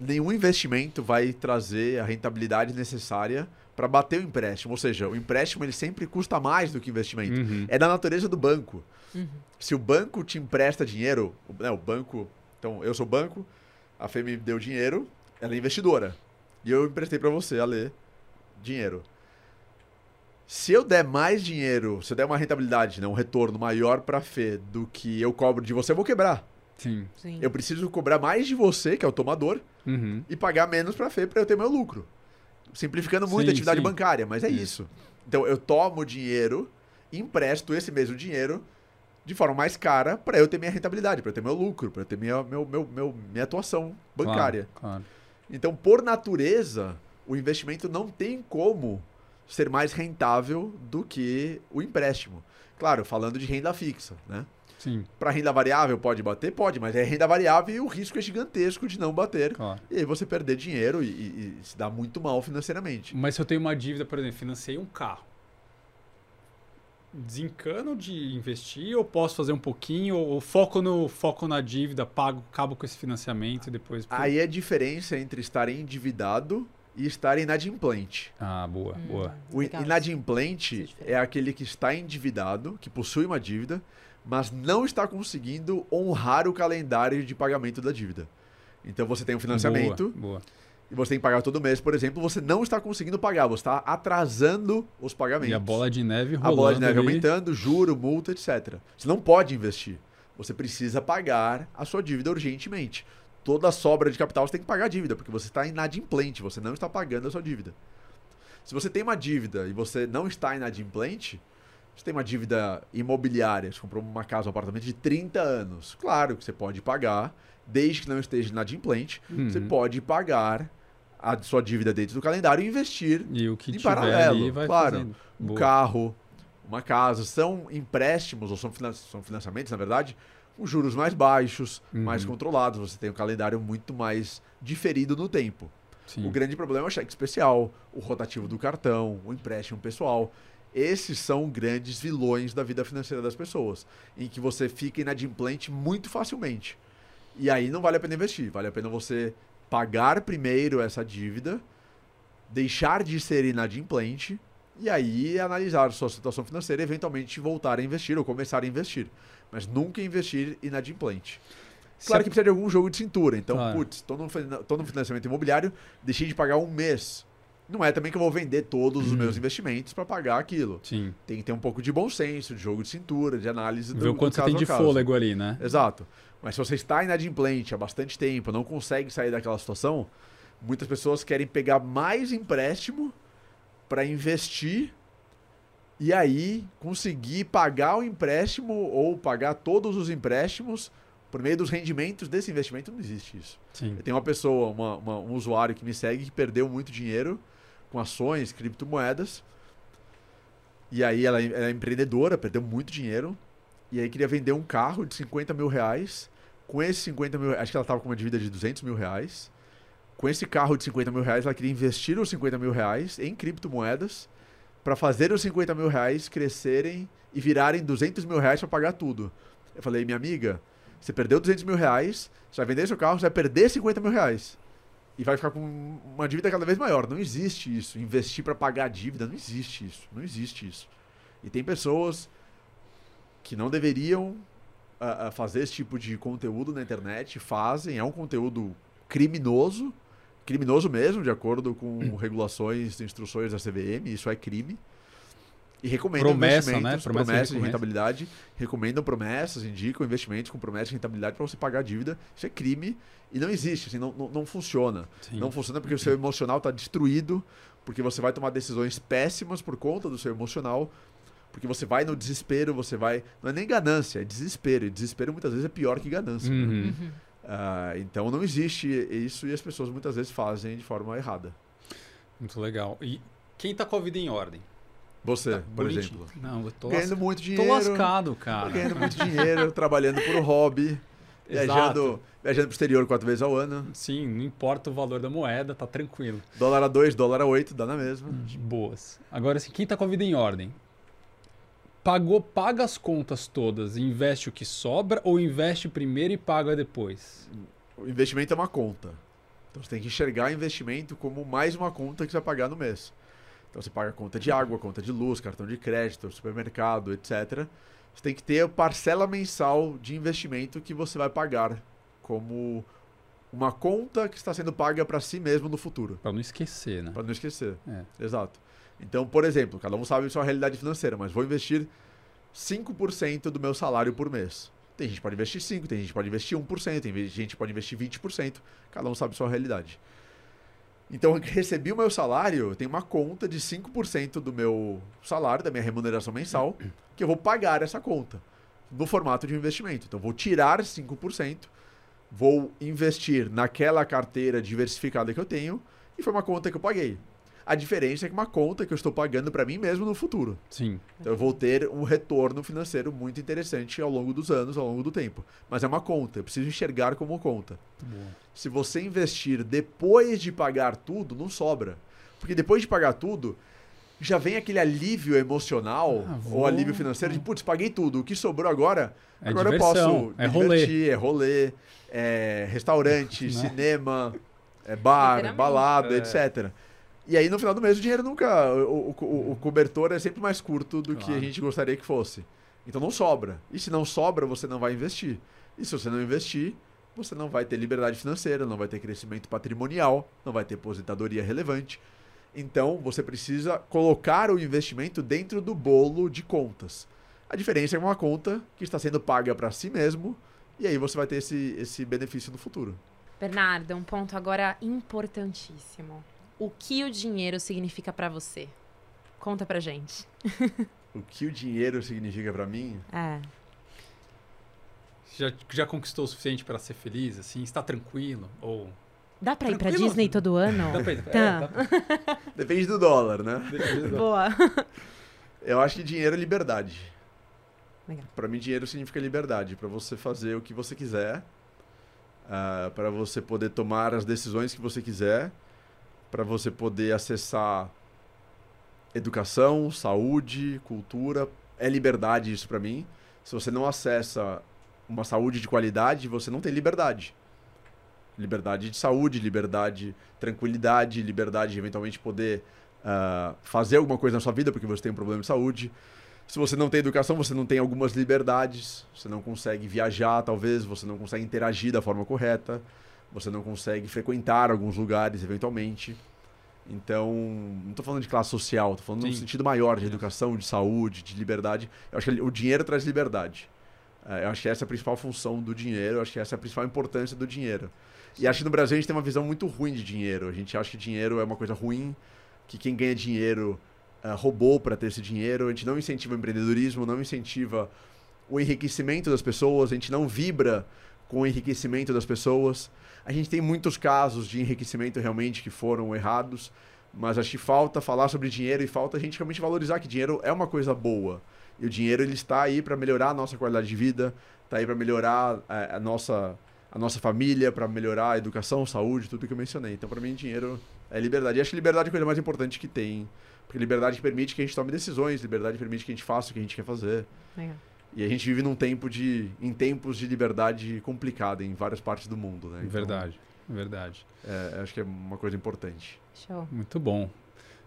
nenhum investimento vai trazer a rentabilidade necessária para bater o empréstimo. Ou seja, o empréstimo ele sempre custa mais do que o investimento. Uhum. É da natureza do banco. Uhum. Se o banco te empresta dinheiro, o- né, o banco. Então, eu sou banco, a Fê me deu dinheiro, ela é investidora. E eu emprestei para você, Ale, dinheiro. Se eu der mais dinheiro, se eu der uma rentabilidade, né, um retorno maior para Fê do que eu cobro de você, eu vou quebrar. Sim. Sim. Eu preciso cobrar mais de você, que é o tomador, Uhum. e pagar menos para Fê para eu ter meu lucro. Simplificando muito Sim, a atividade sim. bancária, mas é Isso. isso. Então eu tomo dinheiro, empresto esse mesmo dinheiro de forma mais cara para eu ter minha rentabilidade, para eu ter meu lucro, para eu ter minha, meu, meu, meu- minha atuação bancária. Claro, claro. Então, por natureza, o investimento não tem como ser mais rentável do que o empréstimo. Claro, falando de renda fixa, né? Sim, Para renda variável pode bater? Pode, mas é renda variável e o risco é gigantesco de não bater. claro. E aí você perder dinheiro e, e- e se dar muito mal financeiramente. Mas se eu tenho uma dívida, por exemplo, financei um carro. Desencano de investir ou posso fazer um pouquinho ou, foco no foco na dívida, pago, acabo com esse financiamento e depois Aí é a diferença entre estar endividado e estar inadimplente. Ah, boa, Hum, boa. O legal isso. inadimplente é é aquele que está endividado, que possui uma dívida, mas não está conseguindo honrar o calendário de pagamento da dívida. Então você tem um financiamento Boa, boa. e você tem que pagar todo mês, por exemplo, você não está conseguindo pagar, você está atrasando os pagamentos. E a bola de neve A rolando bola de neve ali. aumentando, juro, multa, etc. Você não pode investir. Você precisa pagar a sua dívida urgentemente. Toda sobra de capital você tem que pagar a dívida, porque você está inadimplente, você não está pagando a sua dívida. Se você tem uma dívida e você não está inadimplente, você tem uma dívida imobiliária, você comprou uma casa, um apartamento de 30 anos. Claro que você pode pagar, desde que não esteja inadimplente, você Uhum. pode pagar a sua dívida dentro do calendário e investir E o que em paralelo, claro. fazendo. um Boa. carro, uma casa, são empréstimos, ou são, finan- são financiamentos, na verdade, com juros mais baixos, mais Uhum. controlados. Você tem um calendário muito mais diferido no tempo. Sim. O grande problema é o cheque especial, o rotativo do cartão, o empréstimo pessoal. Esses são grandes vilões da vida financeira das pessoas, em que você fica inadimplente muito facilmente. E aí não vale a pena investir, vale a pena você pagar primeiro essa dívida, deixar de ser inadimplente e aí analisar sua situação financeira e eventualmente voltar a investir ou começar a investir. Mas nunca investir inadimplente. Claro que precisa de algum jogo de cintura. Então, Claro. putz, tô tô num financiamento imobiliário, deixei de pagar um mês. Não é também que eu vou vender todos os Hum. meus investimentos para pagar aquilo. Sim. Tem que ter um pouco de bom senso, de jogo de cintura, de análise do, Ver o quanto você tem de fôlego ali, né? Exato. Mas se você está inadimplente há bastante tempo, não consegue sair daquela situação, muitas pessoas querem pegar mais empréstimo para investir e aí conseguir pagar o empréstimo ou pagar todos os empréstimos por meio dos rendimentos desse investimento. Não existe isso. Sim. Eu tenho uma pessoa, uma- uma- um usuário que me segue que perdeu muito dinheiro com ações, criptomoedas. E aí ela, ela é empreendedora, perdeu muito dinheiro. E aí queria vender um carro de 50 mil reais. Com esses 50 mil acho que ela estava com uma dívida de 200 mil reais. Com esse carro de 50 mil reais, ela queria investir os 50 mil reais em criptomoedas para fazer os 50 mil reais crescerem e virarem 200 mil reais para pagar tudo. Eu falei, minha amiga, você perdeu 200 mil reais, você vai vender seu carro, você vai perder 50 mil reais. E vai ficar com uma dívida cada vez maior. Não existe isso. Investir para pagar a dívida, não existe isso. Não existe isso. E tem pessoas que não deveriam ah, fazer esse tipo de conteúdo na internet, fazem, é um conteúdo criminoso, criminoso mesmo, de acordo com regulações e instruções da CVM, isso é crime. E recomendam Promessa, né? investimentos, Promessa de promessas de recompensa. rentabilidade, recomendam promessas, indicam investimentos com promessas de rentabilidade para você pagar a dívida. Isso é crime e não existe, assim, não, não, não funciona. Sim. Não funciona porque o seu emocional está destruído, porque você vai tomar decisões péssimas por conta do seu emocional, porque você vai no desespero, você vai. Não é nem ganância, é desespero. E desespero muitas vezes é pior que ganância. né? Uhum. Uhum. Ah, então não existe isso e as pessoas muitas vezes fazem de forma errada. Muito legal. E quem tá com a vida em ordem? Você, Tá por bonitinho. exemplo. Não, eu tô, Ganhando muito tô dinheiro. lascado, Tá cara. Ganhando muito dinheiro, trabalhando por hobby, viajando, viajando pro exterior quatro vezes ao ano. Sim, não importa o valor da moeda, tá tranquilo. Dólar a 2, dólar a 8, dá na mesma. De boas. Agora, assim, quem tá com a vida em ordem? Pagou, paga as contas todas e investe o que sobra ou investe primeiro e paga depois? O investimento é uma conta. Então você tem que enxergar investimento como mais uma conta que você vai pagar no mês. Então você paga conta de água, conta de luz, cartão de crédito, supermercado, etc. Você tem que ter a parcela mensal de investimento que você vai pagar como uma conta que está sendo paga para si mesmo no futuro, Pra não esquecer, né? para não esquecer. É. Exato. Então, por exemplo, cada um sabe a sua realidade financeira, mas vou investir 5% do meu salário por mês. Tem gente que pode investir 5%, tem gente que pode investir 1%, tem gente que pode investir 20%, cada um sabe a sua realidade. Então, eu recebi o meu salário, eu tenho uma conta de 5% do meu salário, da minha remuneração mensal, que eu vou pagar essa conta no formato de investimento. Então, vou tirar 5%, vou investir naquela carteira diversificada que eu tenho, e foi uma conta que eu paguei. A diferença é que uma conta que eu estou pagando para mim mesmo no futuro. Sim. Então eu vou ter um retorno financeiro muito interessante ao longo dos anos, ao longo do tempo. Mas é uma conta, eu preciso enxergar como conta. Boa. Se você investir depois de pagar tudo, não sobra. Porque depois de pagar tudo, já vem aquele alívio emocional Ah, vou- ou alívio financeiro de, putz, paguei tudo. O que sobrou agora, É agora eu diversão, posso é rolê. divertir, é rolê, é restaurante, Né? cinema, é bar, Literalmente. balada, É. etc. E aí, no final do mês, o dinheiro nunca. O, o- o- cobertor é sempre mais curto do que a Claro. gente gostaria que fosse. Então não sobra. E se não sobra, você não vai investir. E se você não investir, você não vai ter liberdade financeira, não vai ter crescimento patrimonial, não vai ter aposentadoria relevante. Então, você precisa colocar o investimento dentro do bolo de contas. A diferença é uma conta que está sendo paga para si mesmo, e aí você vai ter esse, esse benefício no futuro. Bernardo, um ponto agora importantíssimo. O que o dinheiro significa pra você? Conta pra gente. O que o dinheiro significa para mim? É. Já, já conquistou o suficiente para ser feliz, assim? Está tranquilo? Ou. Dá pra ir pra? Disney todo ano? Dá pra, é, Tá. dá pra- Depende do dólar, né? Boa. Eu acho que dinheiro é liberdade. Legal. Para mim, dinheiro significa liberdade, para você fazer o que você quiser, para você poder tomar as decisões que você quiser, para você poder acessar educação, saúde, cultura. É liberdade isso para mim. Se você não acessa uma saúde de qualidade, você não tem liberdade. Liberdade de saúde, liberdade, tranquilidade, liberdade de eventualmente poder ah, fazer alguma coisa na sua vida porque você tem um problema de saúde. Se você não tem educação, você não tem algumas liberdades. Você não consegue viajar, talvez. Você não consegue interagir da forma correta. Você não consegue frequentar alguns lugares, eventualmente. Então, não estou falando de classe social, estou falando Sim. sentido maior de educação, de saúde, de liberdade. Eu acho que o dinheiro traz liberdade. Eh, Eu acho que essa é a principal função do dinheiro, eu acho que essa é a principal importância do dinheiro. E acho que no Brasil a gente tem uma visão muito ruim de dinheiro. A gente acha que dinheiro é uma coisa ruim, que quem ganha dinheiro ah, roubou para ter esse dinheiro. A gente não incentiva o empreendedorismo, não incentiva o enriquecimento das pessoas, a gente não vibra com o enriquecimento das pessoas. A gente tem muitos casos de enriquecimento realmente que foram errados, mas acho que falta falar sobre dinheiro e falta a gente realmente valorizar que dinheiro é uma coisa boa. E o dinheiro ele está aí para melhorar a nossa qualidade de vida, está aí para melhorar eh, a, nossa a nossa família, para melhorar a educação, saúde, tudo que eu mencionei. Então, para mim, dinheiro é liberdade. E acho que liberdade é a coisa mais importante que tem. Porque liberdade permite que a gente tome decisões, liberdade permite que a gente faça o que a gente quer fazer. Legal. E a gente vive num tempo de. em tempos de liberdade complicada em várias partes do mundo, né? Então, Verdade, verdade. é, acho que é uma coisa importante. Show. Muito bom.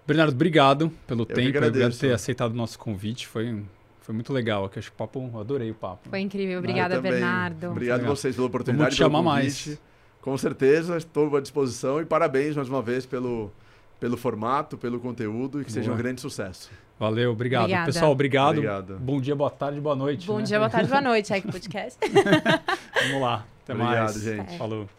Bernardo, obrigado pelo que tempo, obrigado por ter aceitado o nosso convite. Foi, foi muito legal. Aqui, acho que o papo, eu adorei o papo. Foi incrível. Eu Obrigada. Bernardo. Obrigado a vocês pela oportunidade. Vamos te chamar mais. Com certeza, estou à disposição e parabéns mais uma vez pelo, pelo formato, pelo conteúdo e que seja um Boa. grande sucesso. Valeu, obrigado. Obrigada. Pessoal, obrigado. Obrigado. Bom dia, boa tarde, boa noite. Bom né? dia, boa tarde, boa noite. Aí que podcast. Vamos lá. Até Obrigado, mais. gente. Falou.